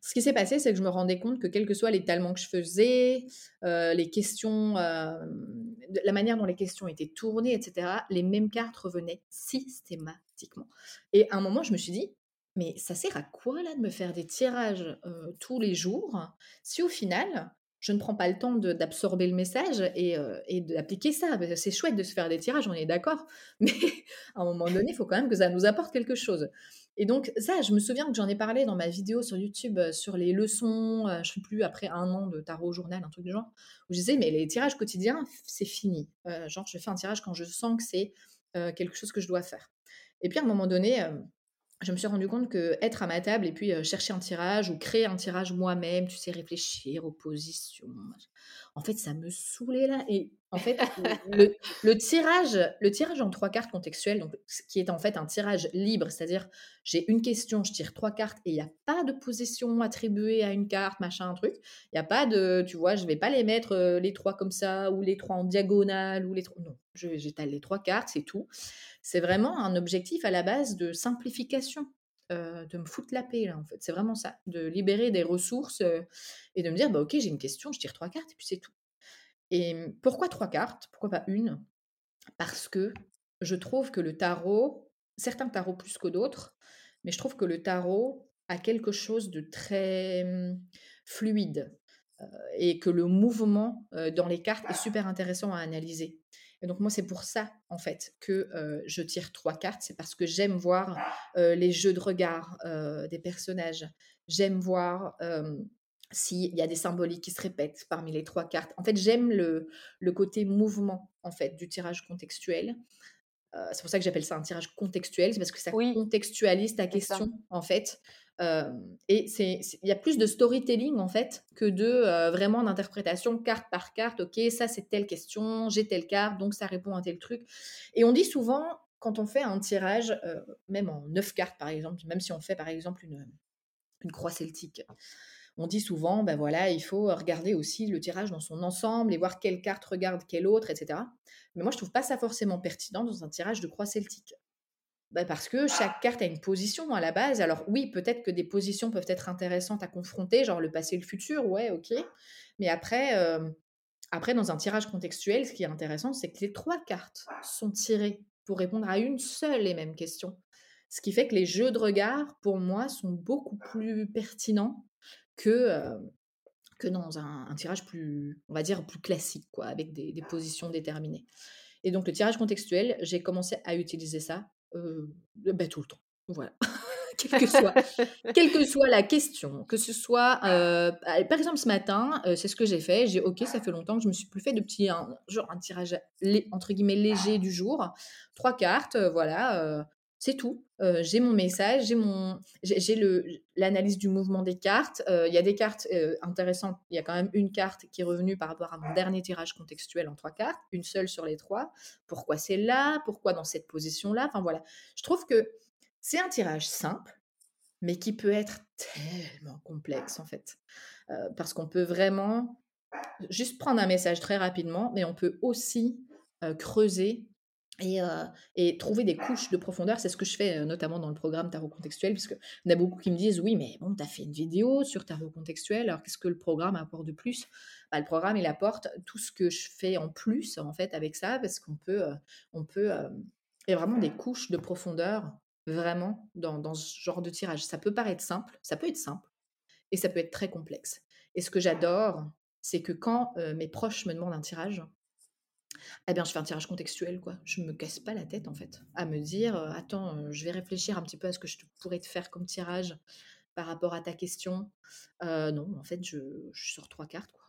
Speaker 2: ce qui s'est passé, c'est que je me rendais compte que quel que soit l'étalement que je faisais, euh, les questions, euh, la manière dont les questions étaient tournées, etc., les mêmes cartes revenaient systématiquement. Et à un moment, je me suis dit, mais ça sert à quoi là de me faire des tirages euh, tous les jours si au final, je ne prends pas le temps d'absorber le message et, et d'appliquer ça? C'est chouette de se faire des tirages, on est d'accord, mais à un moment donné, il faut quand même que ça nous apporte quelque chose. Et donc ça, je me souviens que j'en ai parlé dans ma vidéo sur YouTube euh, sur les leçons, euh, je ne sais plus, après un an de tarot journal, un truc du genre, où je disais, mais les tirages quotidiens, c'est fini. Euh, genre, je fais un tirage quand je sens que c'est quelque chose que je dois faire. Et puis à un moment donné, je me suis rendu compte que être à ma table et puis chercher un tirage ou créer un tirage moi-même, tu sais, réfléchir aux positions, en fait, ça me saoulait là. Et en fait, le, tirage, le tirage en trois cartes contextuelles, donc, qui est en fait un tirage libre, c'est-à-dire j'ai une question, je tire trois cartes et il n'y a pas de position attribuée à une carte, machin, un truc. Il n'y a pas de, tu vois, je vais pas les mettre les trois comme ça ou les trois en diagonale ou les trois. Non, j'étale les trois cartes, c'est tout. C'est vraiment un objectif à la base de simplification. de me foutre la paix là en fait c'est vraiment ça de libérer des ressources et de me dire bah ok j'ai une question je tire trois cartes et puis c'est tout et mmh, pourquoi trois cartes? Pourquoi pas une? Parce que je trouve que le tarot, certains tarots plus que d'autres, mais je trouve que le tarot a quelque chose de très mmh, fluide et que le mouvement dans les cartes est super intéressant à analyser. Et donc moi, c'est pour ça, en fait, que je tire trois cartes. C'est parce que j'aime voir les jeux de regard des personnages. J'aime voir s'il y a des symboliques qui se répètent parmi les trois cartes. En fait, j'aime le, le, côté mouvement en fait du tirage contextuel. Euh, c'est pour ça que j'appelle ça un tirage contextuel, c'est parce que ça contextualise ta question en fait. Euh, et c'est, il y a plus de storytelling en fait que de euh, vraiment d'interprétation carte par carte. Ok, ça c'est telle question, j'ai telle carte, donc ça répond à tel truc. Et on dit souvent quand on fait un tirage, même en neuf cartes par exemple, même si on fait par exemple une, une croix celtique on dit souvent, ben voilà, il faut regarder aussi le tirage dans son ensemble et voir quelle carte regarde quelle autre, etc. Mais moi, je trouve pas ça forcément pertinent dans un tirage de croix celtique. Ben parce que chaque carte a une position à la base. Alors oui, peut-être que des positions peuvent être intéressantes à confronter, genre le passé et le futur, ouais, ok. Mais après, euh, après, dans un tirage contextuel, ce qui est intéressant, c'est que les trois cartes sont tirées pour répondre à une seule et même question. Ce qui fait que les jeux de regard, pour moi, sont beaucoup plus pertinents que, que dans un, tirage plus, on va dire, plus classique, quoi, avec des, positions déterminées. Et donc, le tirage contextuel, j'ai commencé à utiliser ça bah, tout le temps. Voilà. quelle, que soit, quelle que soit la question, que ce soit, par exemple, ce matin, c'est ce que j'ai fait. J'ai, ok, ça fait longtemps que je me suis plus fait de petits, genre un tirage entre guillemets léger du jour, trois cartes, voilà. C'est tout. j'ai mon message, j'ai mon, j'ai le l'analyse du mouvement des cartes. Il y a des cartes intéressantes. Il y a quand même une carte qui est revenue par rapport à mon dernier tirage contextuel en trois cartes, une seule sur les trois. Pourquoi c'est là? Pourquoi dans cette position-là? Enfin voilà. Je trouve que c'est un tirage simple, mais qui peut être tellement complexe en fait, parce qu'on peut vraiment juste prendre un message très rapidement, mais on peut aussi creuser et, trouver des couches de profondeur, c'est ce que je fais notamment dans le programme Tarot Contextuel, parce qu'il y en a beaucoup qui me disent Oui, mais bon, tu as fait une vidéo sur Tarot Contextuel, alors qu'est-ce que le programme apporte de plus? Bah, Le programme, il apporte tout ce que je fais en plus, en fait, avec ça, parce qu'on peut. on peut il y a vraiment des couches de profondeur, vraiment, dans ce genre de tirage. Ça peut paraître simple, ça peut être simple, et ça peut être très complexe. Et ce que j'adore, c'est que quand mes proches me demandent un tirage, eh bien, je fais un tirage contextuel, quoi. Je me casse pas la tête, en fait, à me dire, attends, je vais réfléchir un petit peu à ce que je pourrais te faire comme tirage par rapport à ta question. non, en fait, je, sors trois cartes, quoi.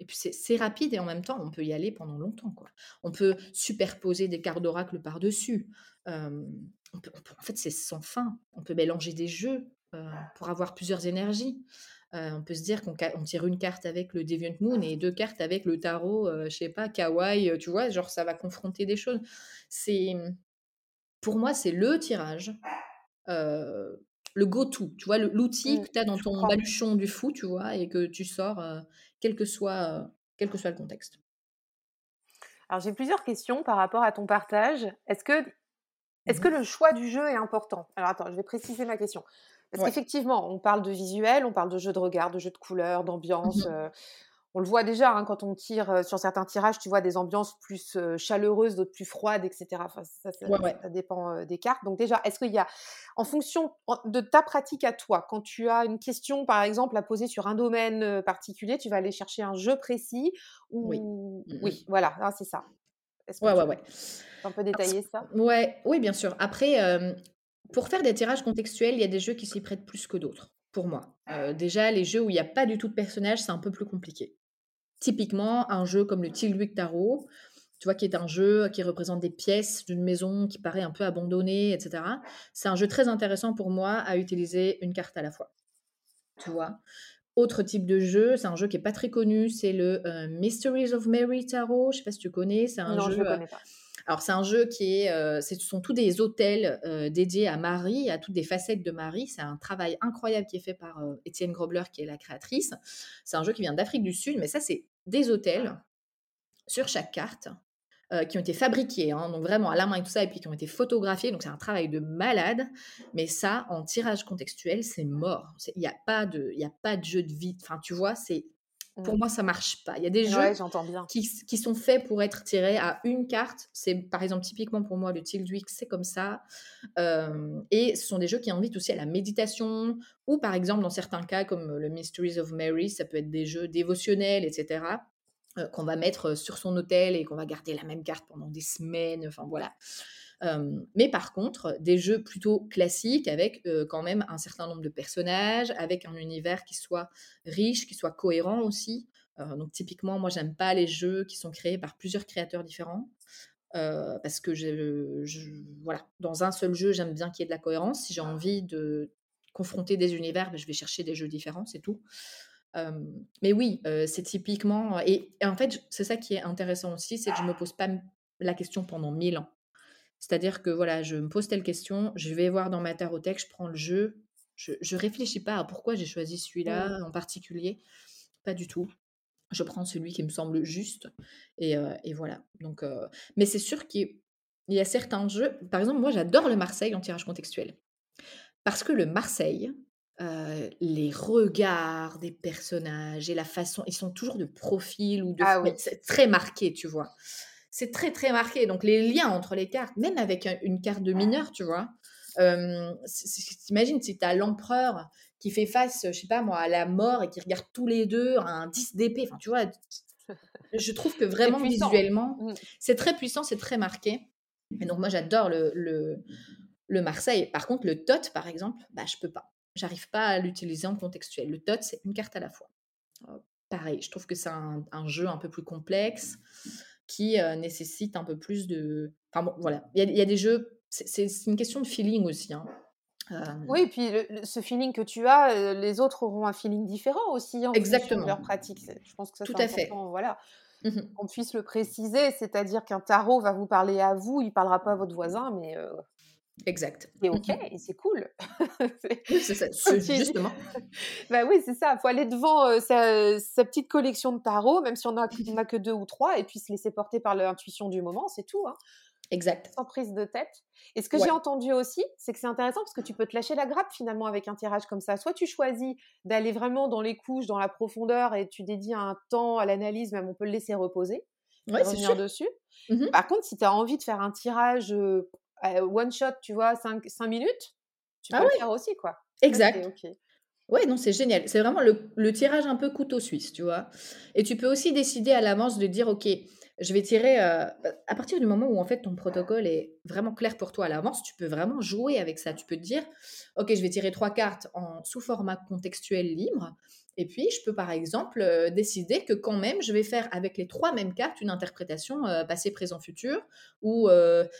Speaker 2: Et puis c'est rapide et en même temps, on peut y aller pendant longtemps, quoi. On peut superposer des cartes d'oracle par-dessus. en fait, c'est sans fin. On peut mélanger des jeux pour avoir plusieurs énergies. On peut se dire qu'on on tire une carte avec le Deviant Moon et deux cartes avec le tarot, je sais pas, kawaii, tu vois? Genre ça va confronter des choses. C'est pour moi, c'est le tirage, le go-to, tu vois? l'outil
Speaker 1: Mmh,
Speaker 2: que tu as dans ton baluchon du fou, tu vois? Et que tu sors, quel que soit, quel que soit le contexte.
Speaker 1: Alors j'ai plusieurs questions par rapport à ton partage. Est-ce que est-ce que
Speaker 2: Mmh
Speaker 1: le choix du jeu est important? Alors attends, je vais préciser ma question. Parce
Speaker 2: Ouais.
Speaker 1: qu'effectivement, on parle de visuel, on parle de jeu de regard, de jeu de couleurs, d'ambiance,
Speaker 2: Mmh
Speaker 1: heu, on le voit déjà, hein, quand on tire, sur certains tirages, tu vois des ambiances plus, chaleureuses, d'autres plus froides et cetera. Enfin ça ça
Speaker 2: Ouais, ouais.
Speaker 1: ça dépend, des cartes. Donc déjà, est-ce qu'il y a en fonction de ta pratique à toi, quand tu as une question, par exemple, à poser sur un domaine, particulier, tu vas aller chercher un jeu précis
Speaker 2: Oui.
Speaker 1: ou
Speaker 2: Mmh mh.
Speaker 1: oui, voilà, ah, c'est ça. Est-ce que
Speaker 2: Ouais, ouais,
Speaker 1: tu
Speaker 2: ouais.
Speaker 1: peux un peu ça?
Speaker 2: ouais, oui, bien sûr. Après, pour faire des tirages contextuels, il y a des jeux qui s'y prêtent plus que d'autres, pour moi. Heu, déjà, les jeux où il y a pas du tout de personnages, c'est un peu plus compliqué. Typiquement, un jeu comme le Tilwyk Tarot, tu vois, qui est un jeu qui représente des pièces d'une maison qui paraît un peu abandonnée et cetera. C'est un jeu très intéressant pour moi à utiliser une carte à la fois, tu vois? Autre type de jeu, c'est un jeu qui est pas très connu, c'est le, heu, Mysteries of Mary Tarot, je sais pas si tu connais? C'est un
Speaker 1: Non, je
Speaker 2: jeu, heu
Speaker 1: connais pas.
Speaker 2: Alors c'est un jeu qui est, heu, ce sont tous des hôtels, heu, dédiés à Marie, à toutes des facettes de Marie. C'est un travail incroyable qui est fait par, heu, Étienne Grobler qui est la créatrice. C'est un jeu qui vient d'Afrique du Sud, mais ça c'est des hôtels sur chaque carte, qui ont été fabriqués, hein, donc vraiment à la main et tout ça et puis qui ont été photographiés, donc c'est un travail de malade. Mais ça, en tirage contextuel, c'est mort. Il y a pas de y a pas de jeu de vie enfin, tu vois? C'est pour
Speaker 1: Mmh.
Speaker 2: moi, ça marche pas. Il y a des
Speaker 1: Ouais,
Speaker 2: jeux
Speaker 1: bien.
Speaker 2: qui sont faits pour être tirés à une carte. C'est par exemple, typiquement pour moi, le Tilduik, c'est comme ça. Et ce sont des jeux qui invitent aussi à la méditation ou par exemple, dans certains cas, comme le Mysteries of Mary, ça peut être des jeux dévotionnels et cetera, heu, qu'on va mettre, sur son autel et qu'on va garder la même carte pendant des semaines, enfin voilà. Hem, mais par contre, des jeux plutôt classiques avec, heu, quand même un certain nombre de personnages, avec un univers qui soit riche, qui soit cohérent aussi. Heu, donc typiquement, moi, j'aime pas les jeux qui sont créés par plusieurs créateurs différents, parce que voilà, dans un seul jeu, j'aime bien qu'il y ait de la cohérence. Si j'ai envie de confronter des univers, bah, je vais chercher des jeux différents, c'est tout. Mais oui, c'est typiquement et et en fait, c'est ça qui est intéressant aussi, c'est que je me pose pas la question pendant 1000 ans. C'est-à-dire que voilà, je me pose telle question, je vais voir dans ma tarothèque, je prends le jeu, je je réfléchis pas à pourquoi j'ai choisi celui-là en particulier, pas du tout. Je prends celui qui me semble juste et et voilà. Donc heu, mais c'est sûr qu'il y a certains jeux par exemple, moi j'adore le Marseille en tirage contextuel. Parce que le Marseille, heu, les regards des personnages et la façon ils sont toujours de profil ou de
Speaker 1: Ah oui.
Speaker 2: c'est très marqué, tu vois? C'est très, très marqué, donc les liens entre les cartes, même avec un une carte de mineur, tu vois? Hem, si si tu imagines si tu as l'empereur qui fait face, je sais pas moi, à la mort et qui regarde tous les 2 un 10 d'épée, enfin, tu vois? Je trouve que vraiment visuellement,
Speaker 1: Mmh.
Speaker 2: c'est très puissant, c'est très marqué et donc moi j'adore le le le Marseille. Par contre, le Tot, par exemple, bah, je peux pas. J'arrive pas à l'utiliser en contextuel. Le Tot, c'est une carte à la fois. Heu, pareil, je trouve que c'est un un jeu un peu plus complexe qui, un peu plus de enfin bon, voilà. Il y a il y a des jeux, c'est une question de feeling aussi, hein.
Speaker 1: Oui et puis le le ce feeling que tu as, les autres auront un feeling différent aussi en fonction de leur
Speaker 2: exactement,
Speaker 1: pratique. Je pense que ça,
Speaker 2: tout
Speaker 1: c'est
Speaker 2: à fait.
Speaker 1: important, voilà,
Speaker 2: Mmh
Speaker 1: qu'on puisse le préciser. C'est-à-dire qu'un tarot va vous parler à vous, il parlera pas à votre voisin, mais
Speaker 2: Exact. Mmh
Speaker 1: OK
Speaker 2: mh.
Speaker 1: et c'est cool. C'est
Speaker 2: Oui, c'est ça, justement.
Speaker 1: bah, oui, c'est ça, faut aller devant, heu, sa sa petite collection de tarots, même si on a on a que 2 ou 3 et puis se laisser porter par l'intuition du moment, c'est tout, hein.
Speaker 2: Exact.
Speaker 1: Sans prise de tête. Et ce que j'ai entendu aussi, c'est que c'est intéressant parce que tu peux te lâcher la grappe finalement avec un tirage comme ça. Soit tu choisis d'aller vraiment dans les couches, dans la profondeur et tu dédies un temps à l'analyse, même on peut le laisser reposer et
Speaker 2: Ouais, sûr.
Speaker 1: revenir dessus.
Speaker 2: Mmh
Speaker 1: Par contre, si tu as envie de faire un tirage, heu, one shot, tu vois, cinq 5 minutes, tu
Speaker 2: Ah
Speaker 1: peux le
Speaker 2: ouais,
Speaker 1: faire aussi quoi.
Speaker 2: Exact.
Speaker 1: OK.
Speaker 2: Ouais, non, c'est génial. C'est vraiment le le tirage un peu couteau suisse, tu vois? Et tu peux aussi décider à l'avance de dire: «OK, je vais tirer», heu, bah, à partir du moment où en fait ton protocole est vraiment clair pour toi à l'avance, tu peux vraiment jouer avec ça. Tu peux te dire: «OK, je vais tirer 3 cartes en sous format contextuel libre et puis je peux par exemple, heu, décider que quand même je vais faire avec les 3 mêmes cartes une interprétation, heu, passé, présent, futur ou,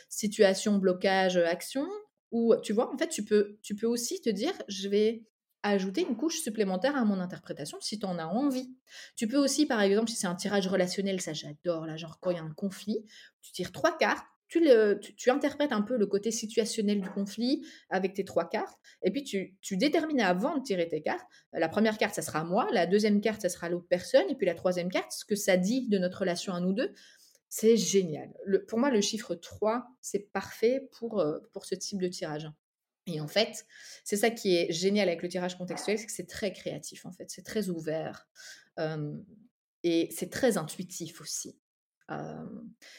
Speaker 2: situation, blocage, action» ou tu vois? En fait, tu peux tu peux aussi te dire: «Je vais ajouter une couche supplémentaire à mon interprétation si tu en as envie. Tu peux aussi, par exemple, si c'est un tirage relationnel, ça j'adore, là, genre quand il y a un conflit, tu tires trois cartes, tu, interprètes un peu le côté situationnel du conflit avec tes trois cartes, et puis tu, détermines avant de tirer tes cartes. La première carte, ça sera moi, la deuxième carte, ça sera l'autre personne, et puis la troisième carte, ce que ça dit de notre relation à nous deux. C'est génial. Pour moi, le chiffre 3, c'est parfait euh, pour ce type de tirage. Et en fait, c'est ça qui est génial avec le tirage contextuel, c'est que c'est très créatif, en fait, c'est très ouvert. et c'est très intuitif aussi.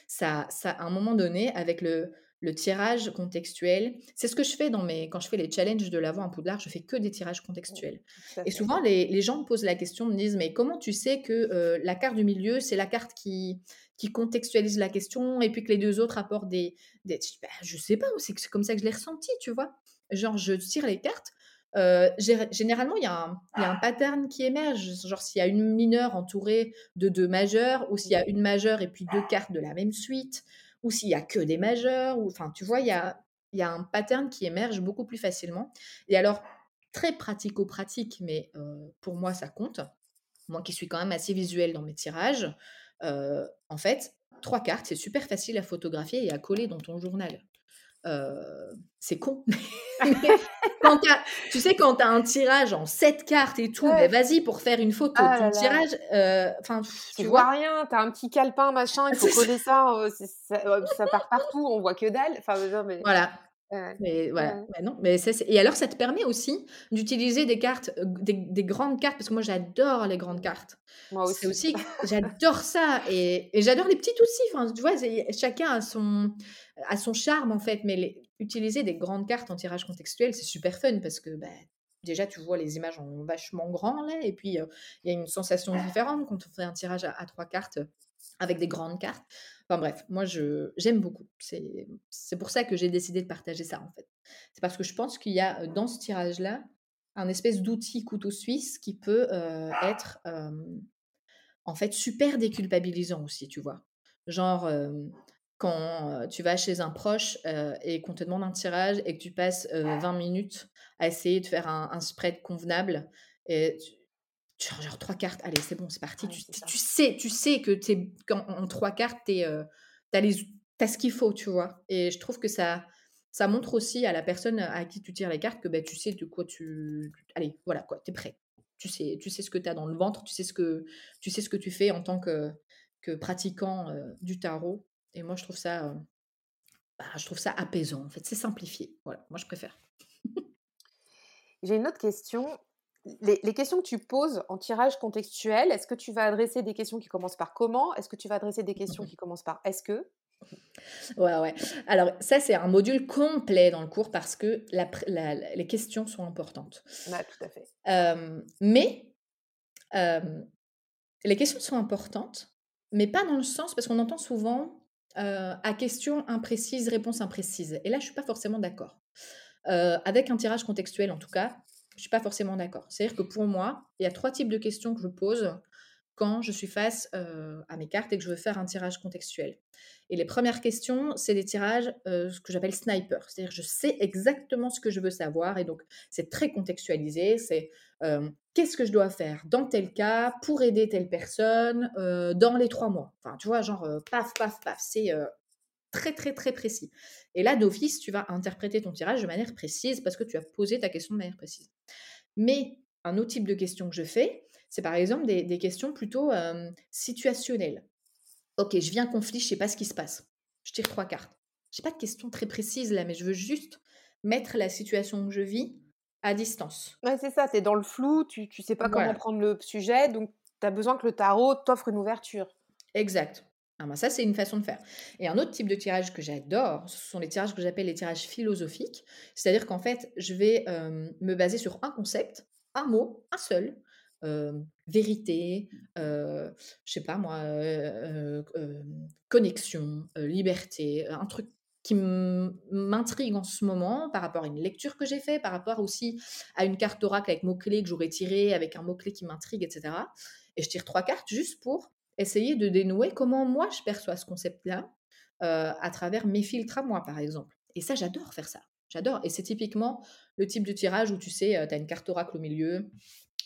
Speaker 2: ça, ça, à un moment donné, avec le, le tirage contextuel, c'est ce que je fais dans mes, quand je fais les challenges de l'avant à Poudlard, je fais que des tirages contextuels. Et souvent, les, les, gens me posent la question, me disent, mais comment tu sais que la carte du milieu, c'est la carte qui, qui contextualise la question et puis que les deux autres apportent des... des bah, je sais pas, c'est comme ça que je l'ai ressenti, tu vois? Genre je tire les cartes, euh, généralement, il y, a un pattern qui émerge. Genre, s'il y a une mineure entourée de deux majeurs, ou s'il y a une majeure et puis deux cartes de la même suite, ou s'il y a que des majeurs, ou enfin, tu vois, il y a, y a un pattern qui émerge beaucoup plus facilement. Et alors, très pratico-pratique, mais euh, pour moi, ça compte. Moi qui suis quand même assez visuel dans mes tirages, euh, en fait, trois cartes, c'est super facile à photographier et à coller dans ton journal c'est con. quand tu sais, quand tu as un tirage en 7 cartes et tout, ben vas-y pour faire une photo. Ah ton tirage, enfin,
Speaker 1: tu, vois, rien, tu as un petit calepin, machin, il faut coller ça, ça, part partout, on voit que dalle. Enfin,
Speaker 2: mais... Voilà. Mais voilà, non, mais et alors ça te permet aussi d'utiliser des cartes, des, grandes cartes, parce que moi j'adore les grandes cartes. Moi aussi. aussi j'adore ça et, et j'adore les petites aussi. Enfin, tu vois, chacun a son, a son charme en fait, mais utiliser des grandes cartes en tirage contextuel, c'est super fun parce que bah, déjà tu vois les images en vachement grand là, et puis il y a une sensation différente quand on fait un tirage à, trois cartes avec des grandes cartes. Enfin bref, moi je j'aime beaucoup. C'est pour ça que j'ai décidé de partager ça en fait. C'est parce que je pense qu'il y a dans ce tirage là un espèce d'outil couteau suisse qui peut être en fait super déculpabilisant aussi, tu vois. Genre quand tu vas chez un proche et qu'on te demande un tirage et que tu passes 20 minutes à essayer de faire un, spread convenable et tu, tu genre trois cartes, allez c'est bon c'est parti, tu, sais tu sais que es, en trois cartes tu as, ce qu'il faut tu vois et je trouve que ça ça montre aussi à la personne à qui tu tires les cartes que bah, tu sais de quoi tu allez voilà quoi tu es prêt tu sais tu sais ce que tu as dans le ventre tu sais ce que tu sais ce que tu fais en tant que que pratiquant du tarot et moi, je trouve ça, euh, bah, je trouve ça apaisant. En fait, c'est simplifié. Voilà, moi, je préfère.
Speaker 1: J'ai une autre question. Les, questions que tu poses en tirage contextuel, est-ce que tu vas adresser des questions qui commencent par comment? Est-ce que tu vas adresser des questions qui commencent par est-ce que?
Speaker 2: Ouais, ouais. Alors, ça, c'est un module complet dans le cours parce que les questions sont importantes.
Speaker 1: Ouais, tout à fait.
Speaker 2: mais les questions sont importantes, mais pas dans le sens, parce qu'on entend souvent euh, à question imprécise, réponse imprécise. Et là, je suis pas forcément d'accord. Euh, avec un tirage contextuel, en tout cas, je suis pas forcément d'accord. C'est-à-dire que pour moi, il y a trois types de questions que je pose quand je suis face euh, à mes cartes et que je veux faire un tirage contextuel. Et les premières questions, c'est des tirages, ce que j'appelle sniper. C'est-à-dire je sais exactement ce que je veux savoir et donc c'est très contextualisé. C'est qu'est-ce que je dois faire dans tel cas pour aider telle personne dans les trois mois. Enfin, tu vois, genre paf, paf, paf. C'est très, très, très précis. Et là, d'office, tu vas interpréter ton tirage de manière précise parce que tu as posé ta question de manière précise. Mais un autre type de question que je fais, c'est par exemple des, questions plutôt situationnelles. Ok, je viens conflit, je sais pas ce qui se passe. Je tire trois cartes. Je n'ai pas de question très précise là, mais je veux juste mettre la situation que je vis à distance.
Speaker 1: Ouais, c'est ça, tu es dans le flou, tu ne sais pas comment prendre le sujet, donc tu as besoin que le tarot t'offre une ouverture.
Speaker 2: Exact. Ah ben ça, c'est une façon de faire. Et un autre type de tirage que j'adore, ce sont les tirages que j'appelle les tirages philosophiques. C'est-à-dire qu'en fait, je vais me baser sur un concept, un mot, un seul, vérité, je sais pas moi, connexion, liberté, un truc qui m'intrigue en ce moment par rapport à une lecture que j'ai faite, par rapport aussi à une carte oracle avec mots-clés que j'aurais tiré, avec un mot-clé qui m'intrigue, etc. Et je tire trois cartes juste pour essayer de dénouer comment moi je perçois ce concept-là à travers mes filtres à moi, par exemple. Et ça, j'adore faire ça. J'adore. Et c'est typiquement le type de tirage où tu sais, tu as une carte oracle au milieu,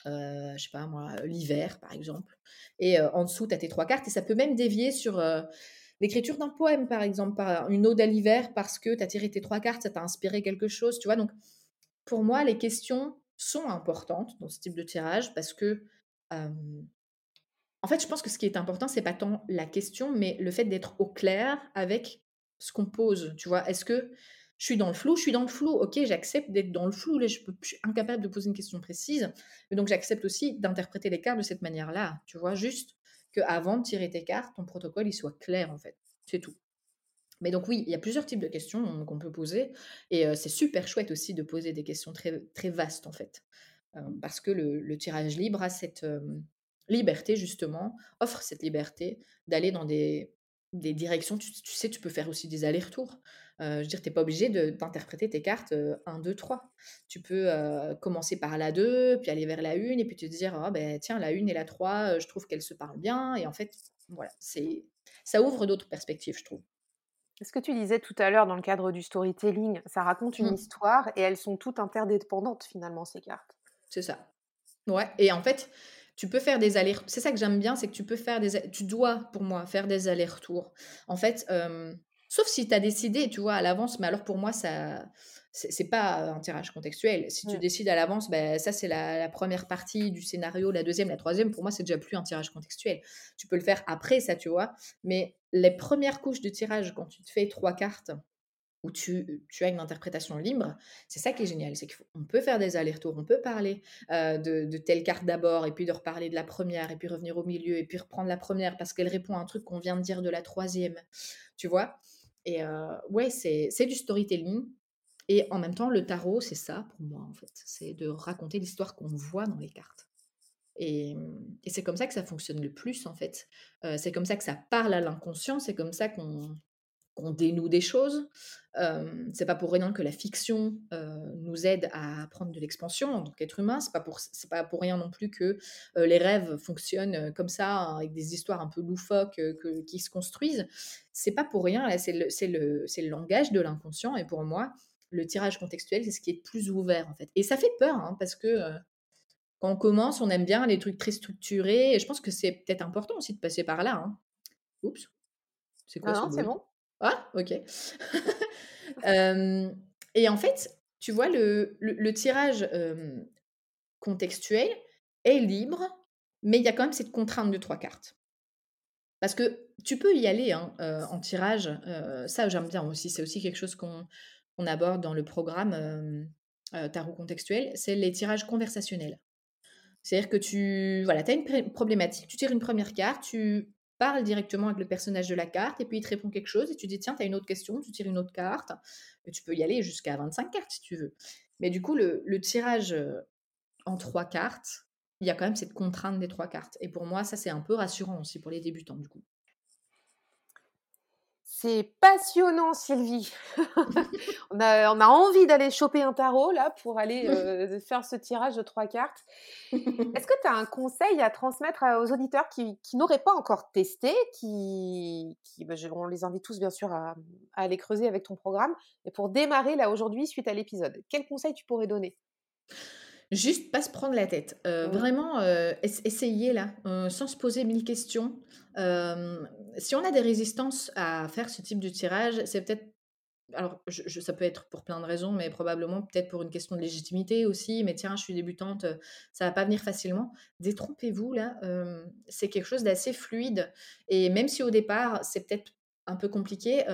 Speaker 2: euh, je sais pas moi, l'hiver par exemple. Et en dessous, tu as tes trois cartes et ça peut même dévier sur l'écriture d'un poème par exemple, par une ode à l'hiver parce que tu as tiré tes trois cartes, ça t'a inspiré quelque chose, tu vois. Donc pour moi, les questions sont importantes dans ce type de tirage parce que en fait, je pense que ce qui est important, c'est pas tant la question, mais le fait d'être au clair avec ce qu'on pose. Tu vois, est-ce que je suis dans le flou, je suis dans le flou. Ok, j'accepte d'être dans le flou. Je, suis incapable de poser une question précise. Donc, j'accepte aussi d'interpréter les cartes de cette manière-là. Tu vois, juste qu'avant de tirer tes cartes, ton protocole, il soit clair, en fait. C'est tout. Mais donc oui, il y a plusieurs types de questions qu'on peut poser. Et c'est super chouette aussi de poser des questions très, très vastes, en fait. Euh, parce que le, tirage libre a cette liberté, justement, offre cette liberté d'aller dans des, des directions. Tu, tu, sais, tu peux faire aussi des allers-retours. Euh, je veux dire, tu n'es pas obligé d'interpréter tes cartes 1, 2, 3. Tu peux euh, commencer par la 2, puis aller vers la 1, et puis te dire, ah, ben, tiens, la 1 et la 3, euh, je trouve qu'elles se parlent bien. Et en fait, voilà, c'est ça ouvre d'autres perspectives, je trouve.
Speaker 1: Ce que tu disais tout à l'heure dans le cadre du storytelling, ça raconte une mmh. histoire et elles sont toutes interdépendantes finalement, ces cartes.
Speaker 2: C'est ça. Ouais, et en fait, tu peux faire des allers C'est ça que j'aime bien, c'est que tu peux faire des. Tu dois, pour moi, faire des allers-retours. En fait, Sauf si tu as décidé, tu vois, à l'avance, mais alors pour moi, ça c'est pas un tirage contextuel. Si tu décides à l'avance, ben, ça c'est la, première partie du scénario, la deuxième, la troisième, pour moi c'est déjà plus un tirage contextuel. Tu peux le faire après ça, tu vois. Mais les premières couches de tirage, quand tu te fais trois cartes, où tu, as une interprétation libre, c'est ça qui est génial, c'est qu'on peut faire des allers-retours, on peut parler euh, de, telle carte d'abord, et puis de reparler de la première, et puis revenir au milieu, et puis reprendre la première parce qu'elle répond à un truc qu'on vient de dire de la troisième, tu vois? Et ouais, c'est du storytelling. Et en même temps, le tarot, c'est ça pour moi, en fait. C'est de raconter l'histoire qu'on voit dans les cartes. Et, et c'est comme ça que ça fonctionne le plus, en fait. c'est comme ça que ça parle à l'inconscient, c'est comme ça qu'on qu'on dénoue des choses. c'est pas pour rien que la fiction nous aide à prendre de l'expansion en tant qu'être humain. C'est pas pour c'est pas pour rien non plus que les rêves fonctionnent comme ça avec des histoires un peu loufoques qui se construisent. C'est pas pour rien. c'est le c'est le c'est le langage de l'inconscient et pour moi le tirage contextuel c'est ce qui est le plus ouvert en fait. Et ça fait peur hein, parce que quand on commence, on aime bien les trucs très structurés. Et je pense que c'est peut-être important aussi de passer par là. Hein. Oups.
Speaker 1: C'est quoi ah c'est bon.
Speaker 2: Ah, ok. et en fait, tu vois, le, le, tirage contextuel est libre, mais il y a quand même cette contrainte de trois cartes. Parce que tu peux y aller hein, en tirage, ça j'aime bien aussi, c'est aussi quelque chose qu'on aborde dans le programme tarot contextuel, c'est les tirages conversationnels. C'est-à-dire que tu voilà, as une problématique, tu tires une première carte, tu parle directement avec le personnage de la carte et puis il te répond quelque chose et tu dis tiens, tu as une autre question, tu tires une autre carte. Et tu peux y aller jusqu'à 25 cartes si tu veux. Mais du coup, le, tirage euh, en trois cartes, il y a quand même cette contrainte des trois cartes. Et pour moi, ça, c'est un peu rassurant aussi pour les débutants, du coup.
Speaker 1: C'est passionnant, Sylvie. on, a, on, a, envie d'aller choper un tarot là pour aller euh, faire ce tirage de trois cartes. Est-ce que tu as un conseil à transmettre aux auditeurs qui, n'auraient pas encore testé, qui, qui bah, on les invite tous bien sûr à, à, aller creuser avec ton programme, et pour démarrer là aujourd'hui suite à l'épisode, quel conseil tu pourrais donner?
Speaker 2: Juste pas se prendre la tête. Euh, vraiment, euh, essayer là, euh, sans se poser mille questions. si on a des résistances à faire ce type de tirage, c'est peut-être. Alors, je, ça peut être pour plein de raisons, mais probablement peut-être pour une question de légitimité aussi. Mais tiens, je suis débutante, ça va pas venir facilement. Détrompez-vous là, c'est quelque chose d'assez fluide. Et même si au départ, c'est peut-être un peu compliqué,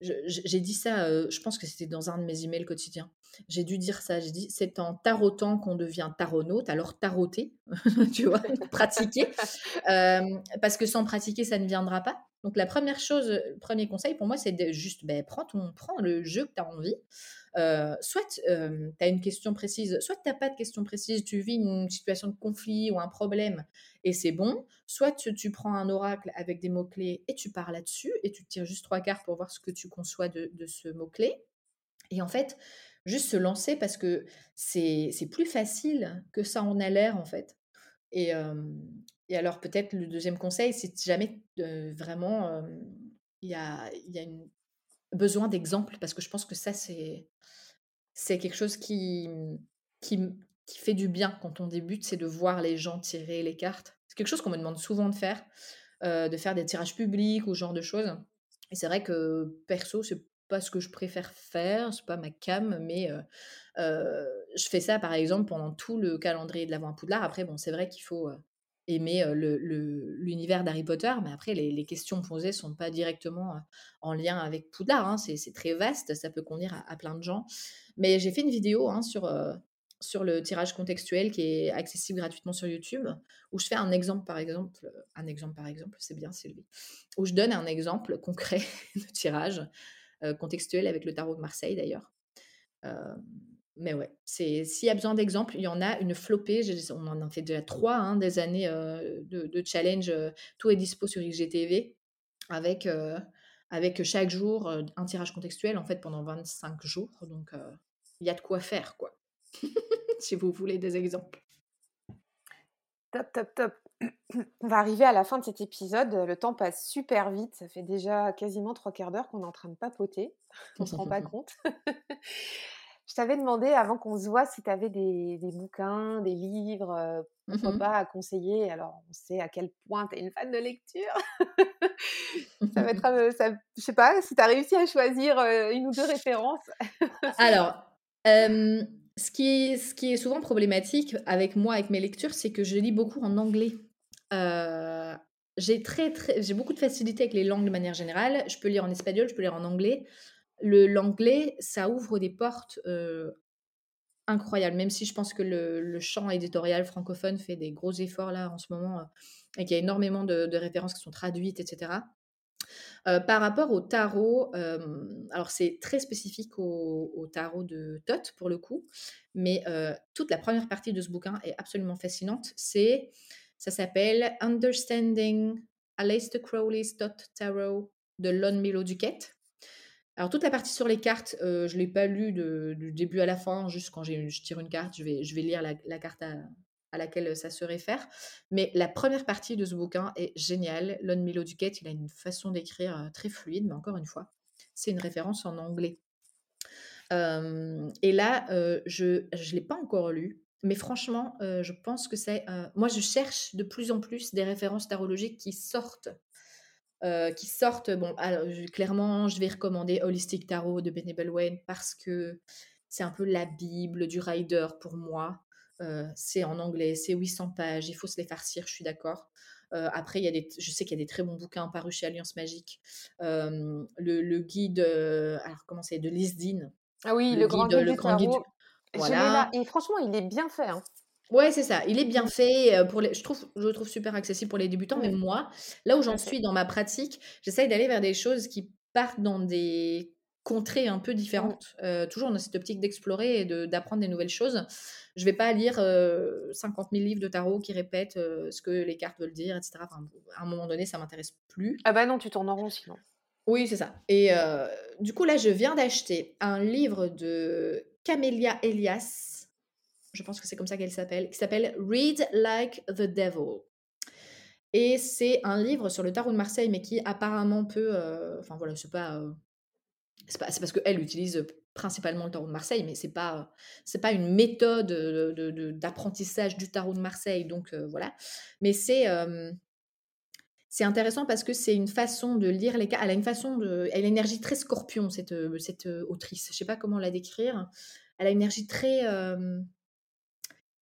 Speaker 2: j'ai dit ça, je pense que c'était dans un de mes emails quotidiens. J'ai dû dire ça. J'ai dit c'est en tarotant qu'on devient taronaute. Alors taroter, tu vois, pratiquer, parce que sans pratiquer ça ne viendra pas. Donc la première chose, le premier conseil pour moi, c'est de juste ben, prends, ton, prends le jeu que tu as envie. soit tu as une question précise, soit tu n'as pas de question précise, tu vis une situation de conflit ou un problème et c'est bon. Soit tu, tu, prends un oracle avec des mots-clés et tu pars là-dessus et tu tires juste trois cartes pour voir ce que tu conçois de, de ce mot-clé. Et en fait, juste se lancer parce que c'est plus facile que ça en a l'air en fait. Et, et alors, peut-être le deuxième conseil, c'est jamais vraiment. Il y a, y a besoin d'exemples, parce que je pense que ça, c'est. quelque chose qui, mmh, qui, qui fait du bien quand on débute, c'est de voir les gens tirer les cartes. C'est quelque chose qu'on me demande souvent de faire, de faire des tirages publics ou ce genre de choses et c'est vrai que perso, c'est pas ce que je préfère faire, c'est pas ma came, mais je fais ça, par exemple, pendant tout le calendrier de l'Avent à Poudlard. Après bon, c'est vrai qu'il faut, aimer, l'univers d'Harry Potter, mais après les questions posées sont pas directement, en lien avec Poudlard, hein. C'est très vaste, ça peut convenir à plein de gens. Mais j'ai fait une vidéo, hein, sur, sur le tirage contextuel qui est accessible gratuitement sur YouTube, où je fais un exemple, par exemple, un exemple, par exemple, c'est bien Sylvie, où je donne un exemple concret de tirage, contextuel avec le tarot de Marseille d'ailleurs. Mais ouais, c'est s'il y a besoin d'exemples, il y en a une flopée. On en a fait déjà 3, hein, des années, de challenge, tout est dispo sur IGTV avec, avec chaque jour, un tirage contextuel, en fait, pendant 25 jours donc il y a de quoi faire, quoi. Si vous voulez des exemples.
Speaker 1: Top, top, top. On va arriver à la fin de cet épisode, le temps passe super vite, ça fait déjà quasiment 3/4 d'heure qu'on est en train de papoter, on se rend pas compte. Je t'avais demandé avant qu'on se voit si tu avais des des bouquins, des livres, heu,
Speaker 2: Mmh
Speaker 1: pourquoi
Speaker 2: mh.
Speaker 1: pas à conseiller. Alors on sait à quel point tu es une fan de lecture. Ça va être, ça je sais pas si tu as réussi à choisir, heu, 1 ou 2 références?
Speaker 2: Alors, hem, ce qui est ce qui est souvent problématique avec moi, avec mes lectures, c'est que je lis beaucoup en anglais. J'ai très, très beaucoup de facilité avec les langues de manière générale. Je peux lire en espagnol, je peux lire en anglais. L'anglais, ça ouvre des portes, incroyables, même si je pense que le champ éditorial francophone fait des gros efforts là en ce moment, et qu'il y a énormément de références qui sont traduites et cetera. Heu, par rapport au tarot, alors c'est très spécifique au tarot de Thoth pour le coup, mais toute la 1re partie de ce bouquin est absolument fascinante. C'est ça s'appelle Understanding Aleister Crowley's Thoth Tarot de Lon Milo DuQuette. Alors toute la partie sur les cartes, heu, je l'ai pas lu du début à la fin, juste quand je tire une carte, je vais je vais lire la carte à laquelle ça se réfère. Mais la 1re partie de ce bouquin est géniale. Lon Milo DuQuette, il a une façon d'écrire, heu, très fluide, mais encore une fois, c'est une référence en anglais. Hem et là, je je l'ai pas encore lu, mais franchement, heu, je pense que c'est, heu moi je cherche de plus en plus des références tarologiques qui sortent, heu, qui sortent bon alors je clairement, je vais recommander Holistic Tarot de Benny Bellowen parce que c'est un peu la bible du rider pour moi. C'est en anglais, c'est 800 pages, il faut se les farcir, je suis d'accord. Après il y a des je sais qu'il y a des très bons bouquins parus chez Alliance Magique. Le le guide, alors comment c'est? De Lisdin,
Speaker 1: Ah oui,
Speaker 2: le
Speaker 1: le grand
Speaker 2: guide,
Speaker 1: guide
Speaker 2: le
Speaker 1: du
Speaker 2: grand guide du
Speaker 1: tarot, là
Speaker 2: voilà.
Speaker 1: et franchement il est bien fait, hein.
Speaker 2: Ouais, c'est ça, il est bien
Speaker 1: Mmh.
Speaker 2: fait, heu, pour les je trouve je le trouve super accessible pour les débutants, mais
Speaker 1: Mmh.
Speaker 2: moi, là où j'en suis dans ma pratique, j'essaye d'aller vers des choses qui partent dans des contrées un peu
Speaker 1: Mmh.
Speaker 2: différentes, heu, toujours dans cette optique d'explorer et de d'apprendre des nouvelles choses. Je vais pas lire, heu, 50 000 livres de tarot qui répètent, heu, ce que les cartes veulent dire et cetera. Enfin bon, à un moment donné, ça m'intéresse plus.
Speaker 1: Ah bah non, tu tournes en rond sinon.
Speaker 2: Oui, c'est ça et du coup là, je viens d'acheter un livre de Camélia Elias, je pense que c'est comme ça qu'elle s'appelle, qui s'appelle Read Like the Devil et c'est un livre sur le tarot de Marseille, mais qui apparemment peut, heu, enfin voilà, c'est pas, heu, c'est pas c'est parce qu'elle utilise, principalement le tarot de Marseille, mais c'est pas, c'est pas une méthode, d'apprentissage du tarot de Marseille donc heu, voilà. Mais c'est, c'est intéressant parce que c'est une façon de lire les cartes elle a une façon de elle a une énergie très scorpion cette, heu, cette, heu, autrice. Je sais pas comment la décrire. Elle a une énergie très, hem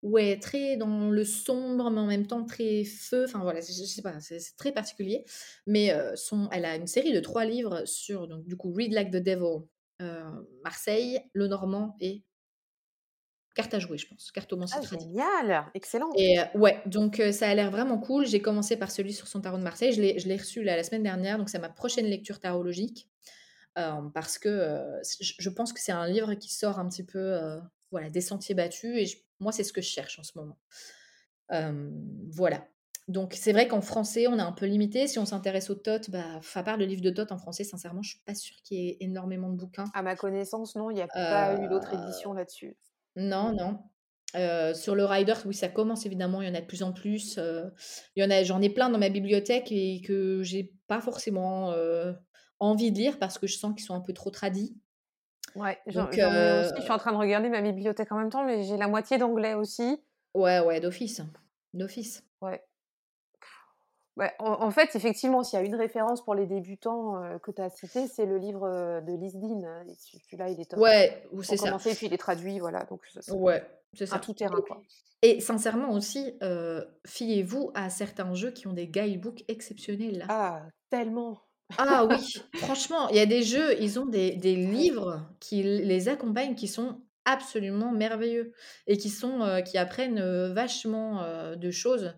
Speaker 2: ouais, très dans le sombre, mais en même temps très feu, enfin voilà, je sais pas, c'est très particulier. Mais son elle a une série de 3 livres sur donc du coup Read Like the Devil, Marseille, Lenormand et cartes à jouer, je pense, cartomancie
Speaker 1: Ah génial! Excellent.
Speaker 2: et heu, ouais, donc heu, ça a l'air vraiment cool. J'ai commencé par celui sur son tarot de Marseille. Je l'ai reçu là, la semaine dernière, donc c'est ma prochaine lecture tarologique. Hem, parce que, je pense que c'est un livre qui sort un petit peu, voilà, des sentiers battus et moi, c'est ce que je cherche en ce moment. Voilà. Donc c'est vrai qu'en français, on est un peu limité. Si on s'intéresse au Thoth, bah, à part le livre de Thoth en français, sincèrement, je suis pas sûre qu'il y ait énormément de bouquins.
Speaker 1: À ma connaissance, non, il y a pas eu d'autres éditions là-dessus.
Speaker 2: Non, non. Heu, sur le rider, oui, ça commence évidemment, il y en a de plus en plus, heu, il y en a j'en ai plein dans ma bibliothèque et que j'ai pas forcément, heu, envie de lire parce que je sens qu'ils sont un peu trop tradis.
Speaker 1: Ouais, j'en
Speaker 2: Donc
Speaker 1: j'en ai aussi. Je suis en train de regarder ma bibliothèque en même temps, mais j'ai la moitié d'anglais aussi.
Speaker 2: ouais, ouais, d'office, d'office.
Speaker 1: Ouais. Ouais, en en fait, effectivement, s'il y a une référence pour les débutants, heu, que tu as cité, c'est le livre, heu, de Liz Dean, ce celui-là, il est top.
Speaker 2: Ouais, c'est ça.
Speaker 1: commencer et puis il est traduit, voilà, donc c'est
Speaker 2: Ouais, c'est ça.
Speaker 1: tout terrain, quoi.
Speaker 2: Et sincèrement aussi, heu, fiez-vous à certains jeux qui ont des guidebooks exceptionnels.
Speaker 1: Ah, tellement!
Speaker 2: Ah oui, franchement, il y a des jeux, ils ont des des livres qui les accompagnent, qui sont absolument merveilleux et qui sont, qui apprennent, vachement, de choses,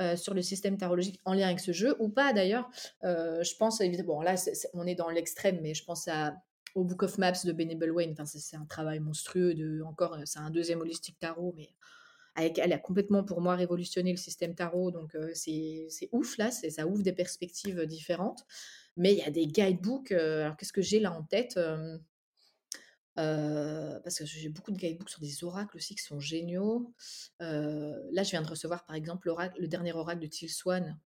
Speaker 2: heu, sur le système tarologique en lien avec ce jeu ou pas d'ailleurs. Heu, je pense évidemment bon là, on est dans l'extrême, mais je pense à au Book of Maps de Benny Wayne. C'est un travail monstrueux de encore, c'est un deuxième holistic tarot, mais avec elle a complètement pour moi révolutionné le système tarot, donc heu, c'est ouf là, ça ouvre des perspectives, différentes. Mais il y a des guidebooks, alors qu'est-ce que j'ai là en tête? Parce que j'ai beaucoup de guidebooks sur des oracles aussi qui sont géniaux. Là, je viens de recevoir par exemple le dernier oracle de Teal Swan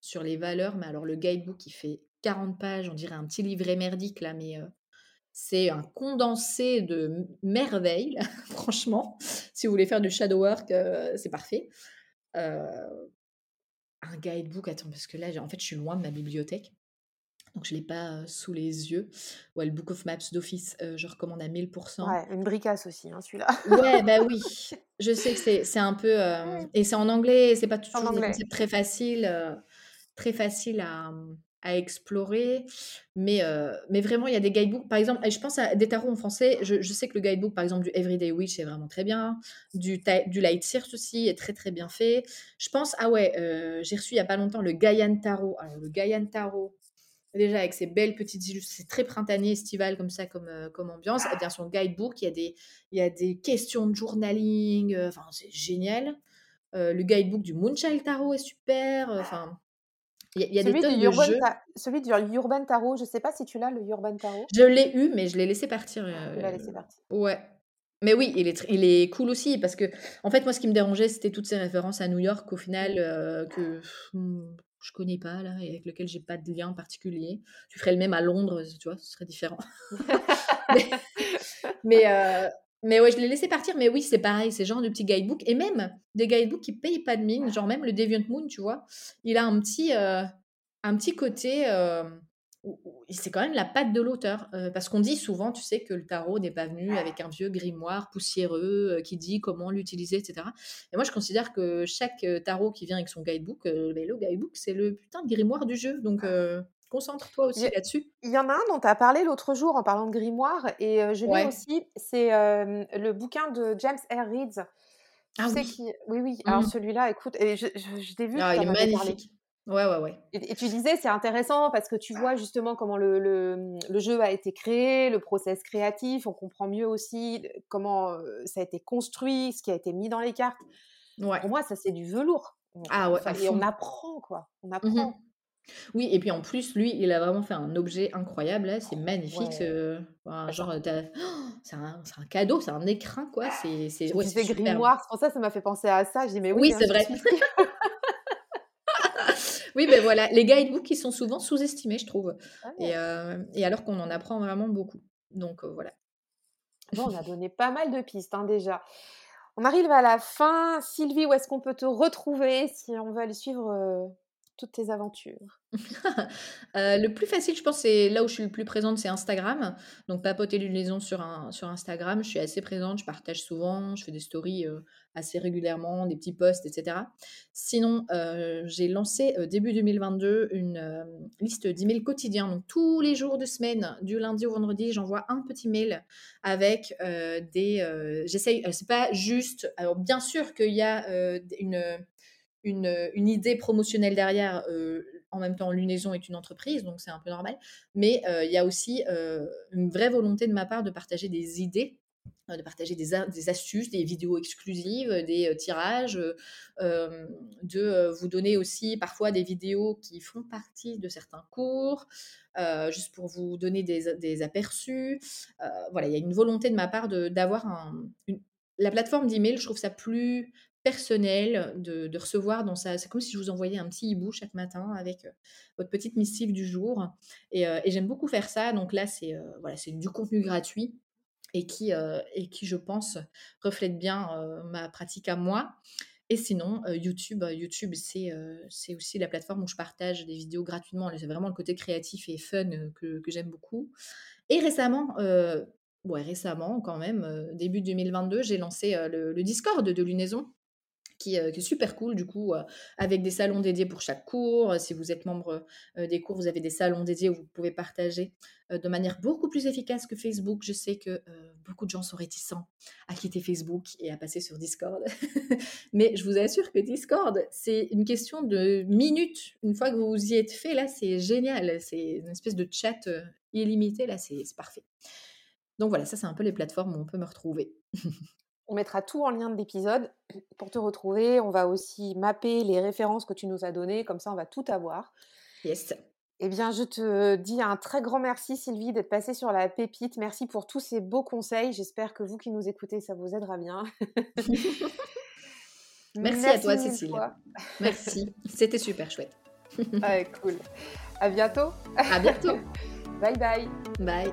Speaker 2: sur les valeurs, mais alors le guidebook il fait 40 pages, on dirait un petit livret merdique là, mais c'est un condensé de merveilles franchement. Si vous voulez faire du shadow work, c'est parfait. Un guidebook, attends parce que là, en fait, je suis loin de ma bibliothèque, donc je l'ai pas, sous les yeux. Ouais, le Book of Maps d'office, heu, je recommande à 1000
Speaker 1: Ouais, une bricasse aussi, hein, celui-là.
Speaker 2: Ouais, bah oui, je sais que c'est un peu, et c'est en anglais, c'est pas toujours des concepts très faciles, très faciles à, à explorer, mais mais vraiment il y a des guidebooks, par exemple je pense à des tarots en français, je je sais que le guidebook, par exemple, du Everyday Witch est vraiment très bien, du du Light Search aussi est très, très bien fait. Je pense ah ouais, j'ai reçu il y a pas longtemps le Gaian Tarot. Alors le Gaian Tarot, déjà avec ses belles petites illus c'est très printanier, estival comme ça, comme, heu, comme ambiance et bien son guidebook, il y a des il y a des questions de journaling, enfin c'est génial. Heu, le guidebook du Moonchild Tarot est super, heu, enfin il y a il y a des
Speaker 1: Celui
Speaker 2: tonnes de
Speaker 1: Urban
Speaker 2: jeux.
Speaker 1: Ta celui du Urban Tarot, je sais pas si tu l'as, le Urban Tarot?
Speaker 2: Je l'ai eu, mais je l'ai laissé partir,
Speaker 1: Tu l'as laissé partir.
Speaker 2: ouais. Mais oui, il est tr il est cool aussi parce que en fait, moi, ce qui me dérangeait, c'était toutes ces références à New York au final,
Speaker 1: Mmh.
Speaker 2: heu, que, je connais pas là et avec lequel j'ai pas de lien particulier. Tu ferais le même à Londres, tu vois? Ce serait différent. Mais heu, mais ouais, je l'ai laissé partir, mais oui, c'est pareil, c'est genre de petits guidebooks et même des guidebooks qui payent pas de mine, genre même le Deviant Moon, tu vois? Il a un petit, heu, un petit côté, c'est quand même la patte de l'auteur, heu, parce qu'on dit souvent, tu sais, que le tarot n'est pas venu avec un vieux grimoire poussiéreux, heu, qui dit comment l'utiliser et cetera et moi, je considère que chaque, heu, tarot qui vient avec son guidebook, heu, beh, le guidebook, c'est le putain de grimoire du jeu donc heu, concentre-toi aussi là-dessus.
Speaker 1: il y en a un dont tu as parlé l'autre jour en parlant de grimoire et je l'ai
Speaker 2: Ouais.
Speaker 1: aussi, c'est, le bouquin de James R. Tu
Speaker 2: Ah oui!
Speaker 1: qui oui, oui, alors
Speaker 2: Mmh.
Speaker 1: celui-là, écoute et je je je t'ai vu
Speaker 2: Ah, il est
Speaker 1: parlé
Speaker 2: magnifique. Ouais, ouais, ouais.
Speaker 1: et et tu disais c'est intéressant parce que tu vois justement comment le le, le jeu a été créé, le process créatif, on comprend mieux aussi, comment, ça a été construit, ce qui a été mis dans les cartes.
Speaker 2: Ouais.
Speaker 1: Pour moi, ça, c'est du velours.
Speaker 2: Ah ouais,
Speaker 1: enfin et on apprend quoi, on
Speaker 2: Mmh
Speaker 1: apprend.
Speaker 2: Oui et puis en plus, lui, il a vraiment fait un objet incroyable là, c'est magnifique
Speaker 1: Ouais,
Speaker 2: ce enfin genre, tu c'est un c'est un cadeau, c'est un écrin quoi, c'est ouais,
Speaker 1: grimoire, c'est pour ça, ça m'a fait penser à ça. Je dis: «Mais oui,
Speaker 2: Oui,
Speaker 1: bien
Speaker 2: c'est vrai.
Speaker 1: Celui-ci».
Speaker 2: Oui, beh, voilà, les guidebooks, ils sont souvent sous-estimés, je trouve et
Speaker 1: Ouais.
Speaker 2: heu et alors qu'on en apprend vraiment beaucoup. Donc heu, voilà.
Speaker 1: Bon, on a donné pas mal de pistes, hein, déjà. On arrive à la fin. Sylvie, où est-ce qu'on peut te retrouver si on veut aller suivre, heu, toutes tes aventures?
Speaker 2: Heu, le plus facile, je pense, c'est là où je suis le plus présente, c'est Instagram. Donc papoter lunaison sur in sur Instagram, je suis assez présente, je partage souvent, je fais des stories, heu, assez régulièrement, des petits posts et cetera. Sinon, heu, j'ai lancé, début 2022 une, liste d'emails quotidiens. Donc tous les jours de semaine, du lundi au vendredi, j'envoie un petit mail avec, des, j'essaye, c'est pas juste alors bien sûr qu'il y a, une, une, une idée promotionnelle derrière. euh, en même temps, Lunaison est une entreprise, donc c'est un peu normal. Mais euh, il y a aussi euh, une vraie volonté de ma part de partager des idées euh, de partager des, astuces, des vidéos exclusives, des tirages, de vous donner aussi parfois des vidéos qui font partie de certains cours, juste pour vous donner des, des aperçus. Voilà, il y a une volonté de ma part d'avoir un, la plateforme d'email, je trouve ça plus personnel de, recevoir dans ça. C'est comme si je vous envoyais un petit hibou chaque matin avec euh, votre petite missive du jour. Et, euh, et j'aime beaucoup faire ça. Donc là, c'est euh, voilà, c'est du contenu gratuit et qui, et qui je pense, reflète bien ma pratique à moi. Et sinon, YouTube, YouTube c'est aussi la plateforme où je partage des vidéos gratuitement. C'est vraiment le côté créatif et fun que, j'aime beaucoup. Et récemment, ouais, récemment quand même, début 2022, j'ai lancé le Discord de Lunaison qui, est super cool du coup, avec des salons dédiés pour chaque cours. Si vous êtes membre des cours, vous avez des salons dédiés où vous pouvez partager de manière beaucoup plus efficace que Facebook. Je sais que beaucoup de gens sont réticents à quitter Facebook et à passer sur Discord. Mais je vous assure que Discord, c'est une question de minutes. Une fois que vous y êtes fait, là, c'est génial. C'est une espèce de chat illimité, là, c'est parfait. Donc voilà, ça c'est un peu les plateformes où on peut me retrouver.
Speaker 1: On mettra tout en lien de l'épisode pour te retrouver. On va aussi mapper les références que tu nous as données, comme ça on va tout avoir.
Speaker 2: Yes.
Speaker 1: Eh bien, je te dis un très grand merci, Sylvie, d'être passée sur la pépite. Merci pour tous ces beaux conseils. J'espère que vous qui nous écoutez, ça vous aidera bien.
Speaker 2: merci, à toi, Cécile. Merci. C'était super chouette.
Speaker 1: ah, cool. À bientôt.
Speaker 2: À bientôt.
Speaker 1: bye bye.
Speaker 2: Bye.